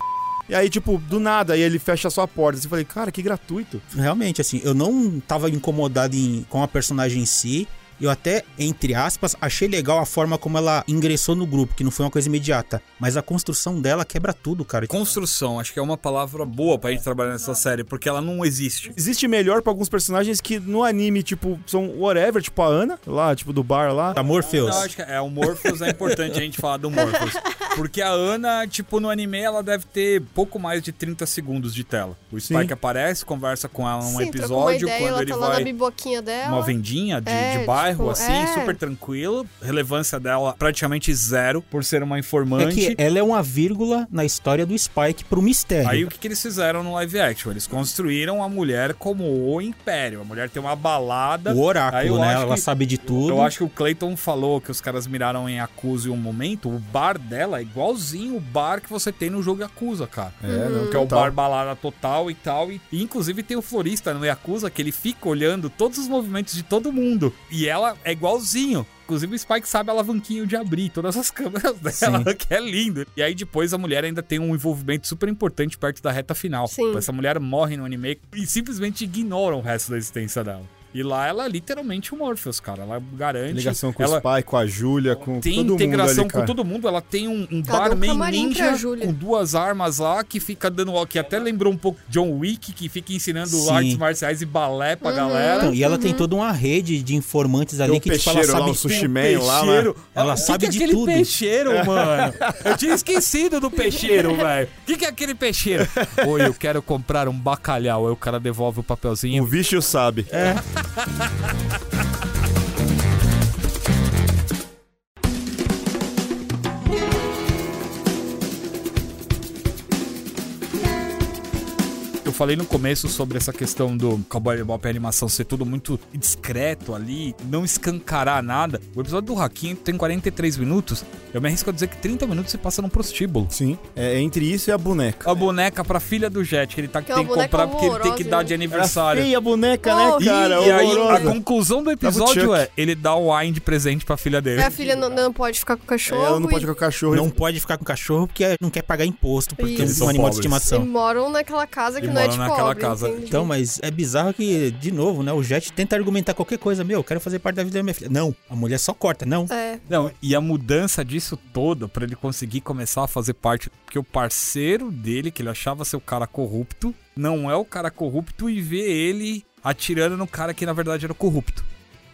Speaker 4: E aí, tipo, do nada, aí ele fecha a sua porta. Assim, eu falei, cara, que gratuito.
Speaker 3: Realmente, assim, eu não tava incomodado em- com a personagem em si. Eu até, entre aspas, achei legal a forma como ela ingressou no grupo, que não foi uma coisa imediata. Mas a construção dela quebra tudo, cara.
Speaker 2: Construção, acho que é uma palavra boa pra gente trabalhar nessa série, porque ela não existe.
Speaker 4: Existe melhor pra alguns personagens que no anime, tipo, são whatever, tipo a Ana, lá, tipo, do bar lá.
Speaker 3: A Morpheus.
Speaker 2: Não, acho que é, o Morpheus é importante a gente falar do Morpheus. Porque a Ana, tipo, no anime ela deve ter pouco mais de 30 segundos de tela. O Spike
Speaker 4: Sim.
Speaker 2: aparece, conversa com ela num
Speaker 1: Sim,
Speaker 2: episódio,
Speaker 1: ideia,
Speaker 2: quando
Speaker 1: ela
Speaker 2: ele
Speaker 1: tá lá na
Speaker 2: vai
Speaker 1: biboquinha dela.
Speaker 2: uma vendinha de,
Speaker 1: É,
Speaker 2: de bairro,
Speaker 1: tipo,
Speaker 2: assim,
Speaker 1: é.
Speaker 2: super tranquilo. Relevância dela praticamente zero, por ser uma
Speaker 3: É
Speaker 2: informante.
Speaker 3: que ela é uma vírgula na história do Spike pro mistério.
Speaker 2: Aí o que, que eles fizeram no live action? Eles construíram a mulher como o império. A mulher tem uma balada.
Speaker 3: o oráculo, né? Ela
Speaker 2: que-
Speaker 3: sabe de tudo.
Speaker 2: Eu acho que o Clayton falou que os caras miraram em Yakuza em um momento. O bar dela é igualzinho o bar que você tem no jogo Yakuza, cara.
Speaker 4: É, não,
Speaker 2: Que é o bar balada total e tal. E, e, inclusive tem o florista no Yakuza que ele fica olhando todos os movimentos de todo mundo. E ela é igualzinho. Inclusive o Spike sabe a alavanquinha de abrir todas as câmeras dela, que é lindo. E aí depois a mulher ainda tem um envolvimento super importante perto da reta final.
Speaker 1: Sim.
Speaker 2: Essa mulher morre no anime e simplesmente ignoram o resto da existência dela. E lá ela é literalmente o Morpheus, cara. Ela garante.
Speaker 4: Ligação com
Speaker 2: ela
Speaker 4: o Spy, com a Júlia, com
Speaker 2: tem
Speaker 4: todo
Speaker 2: integração
Speaker 4: mundo ali,
Speaker 2: com
Speaker 4: cara.
Speaker 2: todo mundo. Ela tem um, um
Speaker 1: um
Speaker 2: barman
Speaker 1: pra
Speaker 2: ninja
Speaker 1: Júlia.
Speaker 2: com duas armas lá que fica dando. Que até lembrou um pouco John Wick, que fica ensinando
Speaker 3: Sim.
Speaker 2: artes marciais e balé pra
Speaker 1: Uhum.
Speaker 2: galera.
Speaker 3: Então, e ela tem toda uma rede de informantes ali
Speaker 4: Tem
Speaker 3: que tipo, ela
Speaker 4: peixeiro lá,
Speaker 3: sabe
Speaker 4: o sushi
Speaker 2: Tem um
Speaker 4: man lá,
Speaker 2: peixeiro.
Speaker 4: né?
Speaker 3: Ela
Speaker 2: O que
Speaker 3: sabe
Speaker 2: que é
Speaker 3: de
Speaker 2: aquele
Speaker 3: tudo.
Speaker 2: peixeiro, mano? Eu tinha esquecido do peixeiro, velho. O que, que é aquele peixeiro? Oi, eu quero comprar um bacalhau. Aí o cara devolve o papelzinho.
Speaker 4: O bicho sabe.
Speaker 3: É.
Speaker 2: ハハハハ! Falei no começo sobre essa questão do Cowboy Bebop e a animação ser tudo muito discreto ali, não escancarar nada. O episódio do Hakim tem 43 minutos. Eu me arrisco a dizer que 30 minutos se passa num prostíbulo.
Speaker 4: Sim. É entre isso e a boneca.
Speaker 2: A boneca pra filha do Jet, que ele tá,
Speaker 1: Que é
Speaker 2: tem que comprar porque ele tem que dar
Speaker 1: né?
Speaker 2: de
Speaker 4: Era
Speaker 2: aniversário.
Speaker 4: feia a boneca,
Speaker 1: Oh,
Speaker 4: né, cara?
Speaker 2: E aí, a conclusão do episódio é: ele dá o wine de presente pra filha dele.
Speaker 1: É, a filha não, não pode ficar com o cachorro.
Speaker 4: É, Ela não
Speaker 1: e-
Speaker 4: pode com o cachorro.
Speaker 3: Não pode ficar com o cachorro porque não quer pagar imposto, porque
Speaker 1: Isso.
Speaker 3: é
Speaker 2: Eles são
Speaker 3: animal de
Speaker 2: pobres.
Speaker 1: E
Speaker 3: estimação.
Speaker 1: moram naquela casa que
Speaker 2: E
Speaker 1: não é
Speaker 2: naquela
Speaker 1: pobre,
Speaker 2: casa.
Speaker 1: entendi.
Speaker 3: Então, mas é bizarro que, de novo, né? O Jet tenta argumentar qualquer coisa. Meu, eu quero fazer parte da vida da minha filha. Não, a mulher só corta, não.
Speaker 1: É,
Speaker 2: Não, e a mudança disso todo pra ele conseguir começar a fazer parte. Porque o parceiro dele, que ele achava ser o cara corrupto, não é o cara corrupto e vê ele atirando no cara que na verdade era corrupto.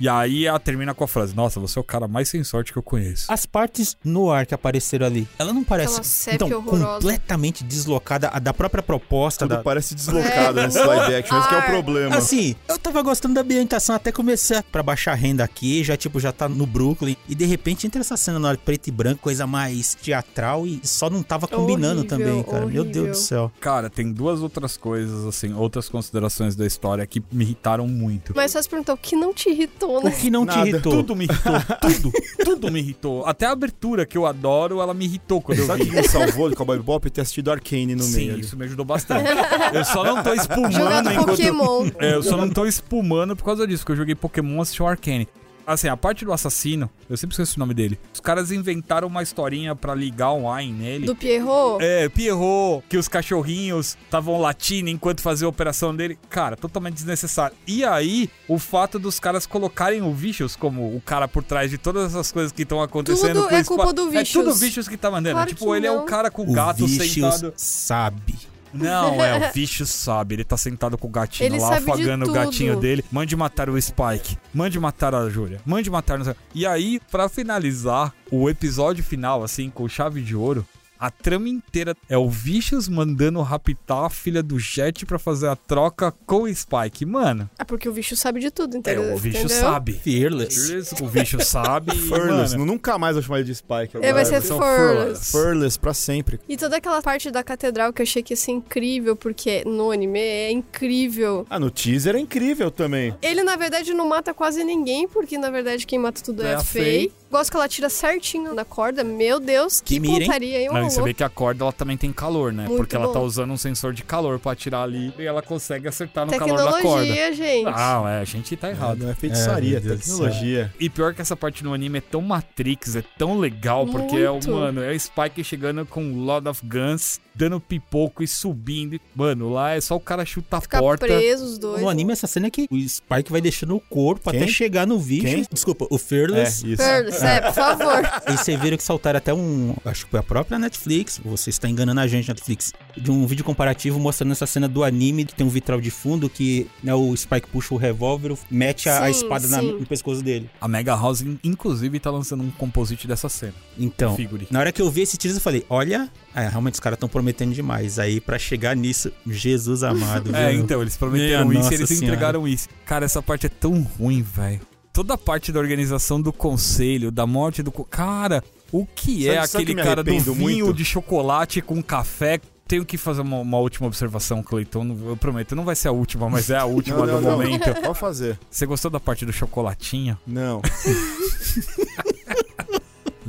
Speaker 2: E aí ela termina com a frase: Nossa, você é o cara mais sem sorte que eu conheço.
Speaker 3: As partes no ar que apareceram ali, ela não parece então,
Speaker 1: horrorosa.
Speaker 3: completamente deslocada a da própria proposta
Speaker 4: Tudo
Speaker 3: da,
Speaker 4: parece deslocado
Speaker 1: É,
Speaker 4: nesse live action. Esse que é o
Speaker 1: ar.
Speaker 4: problema.
Speaker 3: Assim, eu tava gostando da ambientação até começar pra baixar renda aqui, já tipo, já tá no Brooklyn. E de repente entra essa cena na preto e branco, coisa mais teatral e só não tava combinando
Speaker 1: Horrível,
Speaker 3: também, cara. Meu Deus
Speaker 1: horrível.
Speaker 3: do céu.
Speaker 2: Cara, tem duas outras coisas, assim, outras considerações da história que me irritaram muito.
Speaker 1: mas só se perguntar o que não te irritou,
Speaker 3: O
Speaker 1: né?
Speaker 3: que não te
Speaker 4: Nada.
Speaker 3: irritou?
Speaker 2: Tudo me irritou, tudo, tudo me irritou. Até a abertura que eu adoro, ela me irritou quando eu
Speaker 4: Sabe o
Speaker 2: vi.
Speaker 4: que me salvou do Cowboy Bebop? Ter assistido Arcane no
Speaker 2: Sim,
Speaker 4: meio ali.
Speaker 2: isso me ajudou bastante. Eu só não tô espumando
Speaker 1: Jogando
Speaker 2: enquanto...
Speaker 1: Pokémon.
Speaker 2: É, eu só não tô espumando por causa disso, porque eu joguei Pokémon assisti o Arcane. Assim, a parte do assassino, eu sempre esqueço o nome dele. Os caras inventaram uma historinha pra ligar um Wine nele.
Speaker 1: Do Pierrot?
Speaker 2: É, Pierrot, que os cachorrinhos estavam latindo enquanto fazia a operação dele. Cara, totalmente desnecessário. E aí, o fato dos caras colocarem o Vicious como o cara por trás de todas essas coisas que estão acontecendo
Speaker 1: Tudo
Speaker 2: com
Speaker 1: é culpa do
Speaker 2: É
Speaker 1: Vicious.
Speaker 2: tudo o Vicious que tá mandando.
Speaker 1: Claro
Speaker 2: tipo, ele é
Speaker 1: não.
Speaker 2: o cara com o
Speaker 3: O
Speaker 2: gato
Speaker 3: Vicious
Speaker 2: sentado.
Speaker 3: sabe.
Speaker 2: Não, é, o Vicious sabe. Ele tá sentado com o gatinho
Speaker 1: Ele
Speaker 2: lá, afagando o gatinho dele. Mande matar o Spike. Mande matar a Júlia. Mande matar... E aí, pra finalizar, o episódio final, assim, com chave de ouro, a trama inteira é o Vicious mandando raptar a filha do Jet pra fazer a troca com o Spike. Mano,
Speaker 1: É porque o bicho sabe de tudo,
Speaker 2: é,
Speaker 1: entendeu?
Speaker 2: o Vicious sabe.
Speaker 3: Fearless.
Speaker 2: O Vicious sabe.
Speaker 4: Furless. Nunca mais vou chamar ele de Spike.
Speaker 1: Ele vai
Speaker 4: agora.
Speaker 1: ser Furless.
Speaker 4: Furless pra sempre.
Speaker 1: E toda aquela parte da catedral que eu achei que ia ser incrível, porque no anime é incrível.
Speaker 4: Ah, no teaser é incrível também.
Speaker 1: Ele, na verdade, não mata quase ninguém, porque, na verdade, quem mata tudo é,
Speaker 2: É
Speaker 1: a Faye.
Speaker 2: Faye.
Speaker 1: Gosto que ela tira certinho na corda. Meu Deus, que,
Speaker 3: Que mira,
Speaker 1: pontaria, hein?
Speaker 2: Não, e você vê que a corda ela também tem calor, né?
Speaker 1: Muito
Speaker 2: Porque ela
Speaker 1: bom.
Speaker 2: tá usando um sensor de calor pra atirar ali e ela consegue acertar no calor da corda.
Speaker 1: Tecnologia, gente.
Speaker 2: Ah, é, a gente tá errado.
Speaker 4: não é feitiçaria,
Speaker 3: É,
Speaker 4: é tecnologia.
Speaker 2: E pior que essa parte no anime é tão Matrix, é tão legal, porque é o,
Speaker 1: Muito.
Speaker 2: mano, é o Spike chegando com Lord of Guns, dando pipoco e subindo. Mano, lá é só o cara chutar a porta.
Speaker 1: preso os dois.
Speaker 3: No anime, essa cena é que o Spike vai deixando o corpo
Speaker 4: Quem?
Speaker 3: até chegar no vídeo.
Speaker 4: Quem?
Speaker 3: Desculpa, o
Speaker 4: É,
Speaker 3: Fearless.
Speaker 4: isso.
Speaker 1: Fearless, é, por favor.
Speaker 3: E vocês viram que saltaram até um. Acho que foi a própria Netflix. Você está enganando a gente, Netflix. De um vídeo comparativo mostrando essa cena do anime. que Tem um vitral de fundo que né, o Spike puxa o revólver, mete a, a
Speaker 1: Sim,
Speaker 3: espada na- no pescoço dele.
Speaker 2: A Mega House, inclusive, tá lançando um composite dessa cena.
Speaker 3: Então,
Speaker 2: Figure.
Speaker 3: na hora que eu vi esse teaser, eu falei: olha, é, realmente os caras estão prometendo demais. Aí, pra chegar nisso, Jesus amado.
Speaker 2: É,
Speaker 3: viu?
Speaker 2: então, eles prometeram
Speaker 3: Minha
Speaker 2: isso e eles
Speaker 3: senhora.
Speaker 2: entregaram isso. Cara, essa parte é tão ruim, velho. Toda a parte da organização do conselho, da morte do. Cara, o que é
Speaker 4: Sabe- sabe
Speaker 2: aquele
Speaker 4: que
Speaker 2: cara do vinho
Speaker 4: muito?
Speaker 2: de chocolate com café? Tenho que fazer uma, uma última observação, Cleiton. não- Eu prometo, não vai ser a última, mas é a última
Speaker 4: Não, não,
Speaker 2: do
Speaker 4: não.
Speaker 2: momento.
Speaker 4: Pode fazer.
Speaker 2: Você gostou da parte do chocolatinho?
Speaker 4: Não.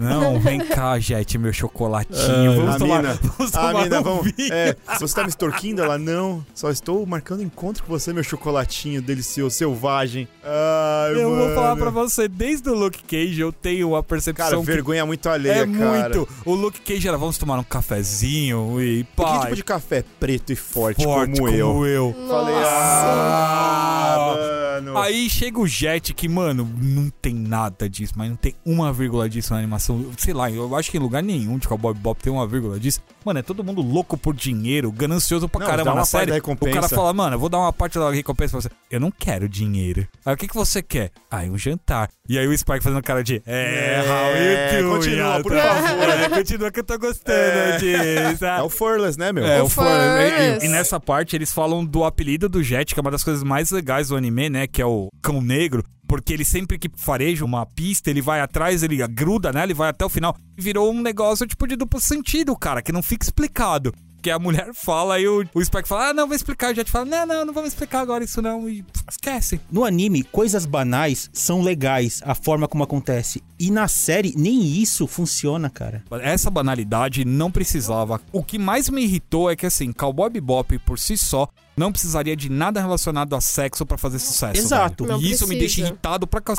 Speaker 2: Não, vem cá, Jet, meu chocolatinho. vamos
Speaker 4: a
Speaker 2: tomar,
Speaker 4: mina,
Speaker 2: vamos
Speaker 4: a
Speaker 2: tomar
Speaker 4: mina,
Speaker 2: um
Speaker 4: vamos. É, você tá me extorquindo? Ela, não. Só estou marcando encontro com você, meu chocolatinho delicioso, selvagem. Ai,
Speaker 2: Eu
Speaker 4: mano.
Speaker 2: vou falar pra você, desde o Luke Cage eu tenho a percepção
Speaker 4: Cara,
Speaker 2: que
Speaker 4: vergonha muito alheia,
Speaker 2: É
Speaker 4: cara.
Speaker 2: muito. O Luke Cage era, vamos tomar um cafezinho e
Speaker 4: Que
Speaker 2: pai.
Speaker 4: tipo de café preto e forte,
Speaker 2: forte
Speaker 4: como, eu?
Speaker 2: eu.
Speaker 4: Falei,
Speaker 1: Nossa.
Speaker 4: ah, mano.
Speaker 2: Aí chega o Jet, que, mano, não tem nada disso, mas não tem uma vírgula disso na animação. Sei lá, eu acho que em lugar nenhum de Cowboy Bob tem uma vírgula disso. Mano, é todo mundo louco por dinheiro, ganancioso pra
Speaker 4: Não,
Speaker 2: caramba
Speaker 4: dá uma
Speaker 2: na série. O cara fala, mano, eu vou dar uma parte da recompensa pra você. Eu não quero dinheiro. Aí o que, que você quer? Aí um jantar. E aí o Spike fazendo cara de, é,
Speaker 4: É,
Speaker 2: how you doing?
Speaker 4: continua, por favor.
Speaker 2: É, continua que eu tô gostando
Speaker 4: É.
Speaker 2: disso.
Speaker 4: É o Furless, né, meu?
Speaker 2: É,
Speaker 1: O
Speaker 2: o Furless.
Speaker 1: Furless.
Speaker 2: E, e nessa parte eles falam do apelido do Jet, que é uma das coisas mais legais do anime, né? Que é o Cão Negro. Porque ele sempre que fareja uma pista, ele vai atrás, ele gruda, né? Ele vai até o final. Virou um negócio tipo de duplo sentido, cara, que não fica explicado. Que a mulher fala e o, o Spike fala, ah, não, vou explicar. O Jet fala, não, não, não vamos explicar agora isso não. E esquece.
Speaker 3: No anime, coisas banais são legais, a forma como acontece. E na série, nem isso funciona, cara.
Speaker 2: Essa banalidade não precisava. O que mais me irritou é que, assim, Cowboy Bebop por si só não precisaria de nada relacionado a sexo pra fazer sucesso.
Speaker 3: Exato.
Speaker 2: E isso me deixa irritado pra c...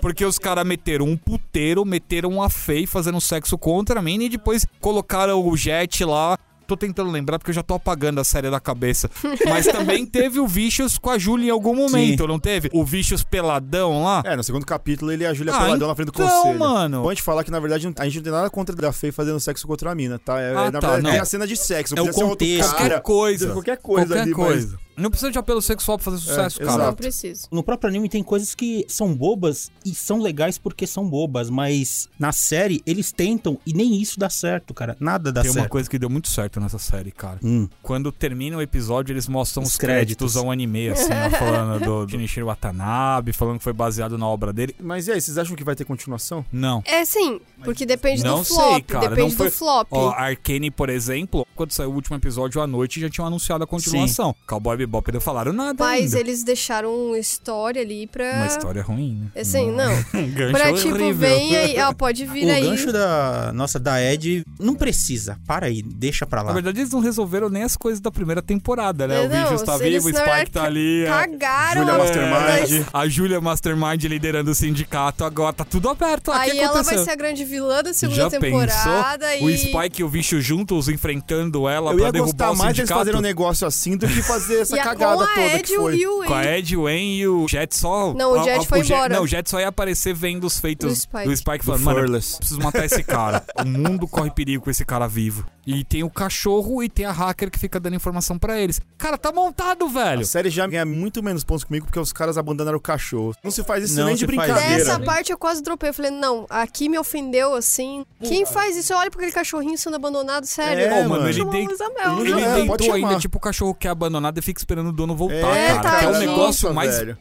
Speaker 2: Porque os caras meteram um puteiro, meteram a Faye fazendo sexo contra mim e depois colocaram o Jet lá. Tô tentando lembrar porque eu já tô apagando a série da cabeça. Mas também teve o Vicious com a Julia em algum momento, não teve? O Vicious peladão lá.
Speaker 4: É, no segundo capítulo ele e a Júlia
Speaker 2: Ah,
Speaker 4: peladão na frente do
Speaker 2: então,
Speaker 4: conselho.
Speaker 2: mano.
Speaker 4: Pode falar que, na verdade, a gente não tem nada contra a Fei fazendo sexo contra a mina, tá? É,
Speaker 2: Ah,
Speaker 4: na
Speaker 2: tá,
Speaker 4: verdade,
Speaker 2: não.
Speaker 4: tem a cena de sexo.
Speaker 3: É o contexto.
Speaker 4: cara,
Speaker 2: Qualquer coisa.
Speaker 4: Qualquer coisa
Speaker 2: Qualquer
Speaker 4: ali,
Speaker 2: coisa. Não precisa de apelo sexual pra fazer sucesso,
Speaker 4: É,
Speaker 2: cara.
Speaker 1: Não
Speaker 4: exato.
Speaker 1: preciso.
Speaker 3: No próprio anime tem coisas que são bobas e são legais porque são bobas, mas na série eles tentam e nem isso dá certo, cara. Nada dá
Speaker 2: Tem
Speaker 3: certo.
Speaker 2: uma coisa que deu muito certo nessa série, cara.
Speaker 3: Hum.
Speaker 2: Quando termina o episódio, eles mostram os,
Speaker 3: Os
Speaker 2: créditos.
Speaker 3: créditos.
Speaker 2: ao anime, assim, ó, falando do Shinichiro Watanabe, falando que foi baseado na obra dele.
Speaker 4: Mas e aí, vocês acham que vai ter continuação?
Speaker 2: Não.
Speaker 1: É sim, porque depende
Speaker 2: Não
Speaker 1: do
Speaker 2: sei,
Speaker 1: flop.
Speaker 2: cara,
Speaker 1: depende
Speaker 2: não foi-
Speaker 1: do flop.
Speaker 2: Ó, Arcane, por exemplo, quando saiu o último episódio à noite, já tinham anunciado a continuação. Cowboy Bebop não falaram nada
Speaker 1: Mas
Speaker 2: ainda.
Speaker 1: eles deixaram uma história ali pra.
Speaker 2: Uma história ruim, né?
Speaker 1: Assim, não.
Speaker 2: Um gancho
Speaker 1: pra tipo,
Speaker 2: horrível.
Speaker 1: vem aí, ó, pode vir
Speaker 3: O
Speaker 1: aí.
Speaker 3: gancho da nossa da Ed não precisa. Para aí, deixa pra
Speaker 2: Na
Speaker 3: lá.
Speaker 2: verdade, eles não resolveram nem as coisas da primeira temporada, né?
Speaker 1: É,
Speaker 2: o bicho está vivo, o
Speaker 1: é
Speaker 2: Spike tá ali. a-
Speaker 1: Cagaram
Speaker 4: Julia
Speaker 1: a-
Speaker 4: Mastermind.
Speaker 2: A Julia Mastermind liderando o sindicato agora, tá tudo aberto. Ah, o que
Speaker 1: Aí ela vai ser a grande vilã da segunda
Speaker 2: Já
Speaker 1: temporada
Speaker 2: pensou?
Speaker 1: e.
Speaker 2: O Spike e o bicho juntos enfrentando ela
Speaker 4: Eu
Speaker 2: pra
Speaker 4: ia
Speaker 2: derrubar
Speaker 4: gostar
Speaker 2: o
Speaker 4: mais deles
Speaker 2: sindicato.
Speaker 4: fazerem um negócio assim do que fazer essa
Speaker 1: a,
Speaker 4: cagada
Speaker 1: com a
Speaker 4: toda
Speaker 1: Ed
Speaker 4: que foi.
Speaker 1: e o
Speaker 2: Com a. Ed, o Wayne e o Jet só.
Speaker 1: Não, o Jet
Speaker 2: a-
Speaker 1: foi
Speaker 2: Jet-
Speaker 1: embora.
Speaker 2: Não, o Jet só ia aparecer vendo os feitos
Speaker 1: Do
Speaker 2: do
Speaker 1: Spike.
Speaker 2: Spike,
Speaker 4: Do
Speaker 2: falando, mano, preciso matar esse cara. o mundo corre perigo com esse cara vivo. E tem o cachorro e tem a hacker que fica dando informação pra eles. Cara, tá montado, velho.
Speaker 4: A série já ganha muito menos pontos comigo porque os caras abandonaram o cachorro. Não se faz isso
Speaker 3: Não
Speaker 4: nem de brincadeira.
Speaker 1: Dessa parte eu quase dropei. Eu falei, não, aqui me ofendeu assim. Quem faz isso? Olha pra aquele cachorrinho sendo abandonado, sério.
Speaker 4: É,
Speaker 2: Ô, mano, ele
Speaker 1: Isabel,
Speaker 4: ele? É,
Speaker 2: tentou ainda, tipo, o cachorro que é abandonado e fica esperando o dono voltar,
Speaker 4: É,
Speaker 2: cara. Que é um negócio mais.
Speaker 4: Velho.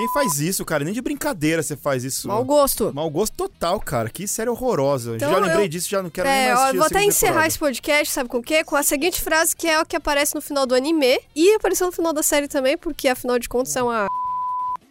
Speaker 4: Quem faz isso, cara? Nem de brincadeira você faz isso.
Speaker 1: Mau gosto.
Speaker 4: Mau gosto total, cara. Que série horrorosa.
Speaker 1: Então,
Speaker 4: já lembrei
Speaker 1: eu-
Speaker 4: disso, já não quero nem
Speaker 1: É,
Speaker 4: mais
Speaker 1: ó, vou até encerrar
Speaker 4: temporada.
Speaker 1: esse podcast, sabe com o quê? Com a seguinte frase que é o que aparece no final do anime e apareceu no final da série também, porque afinal de contas é uma.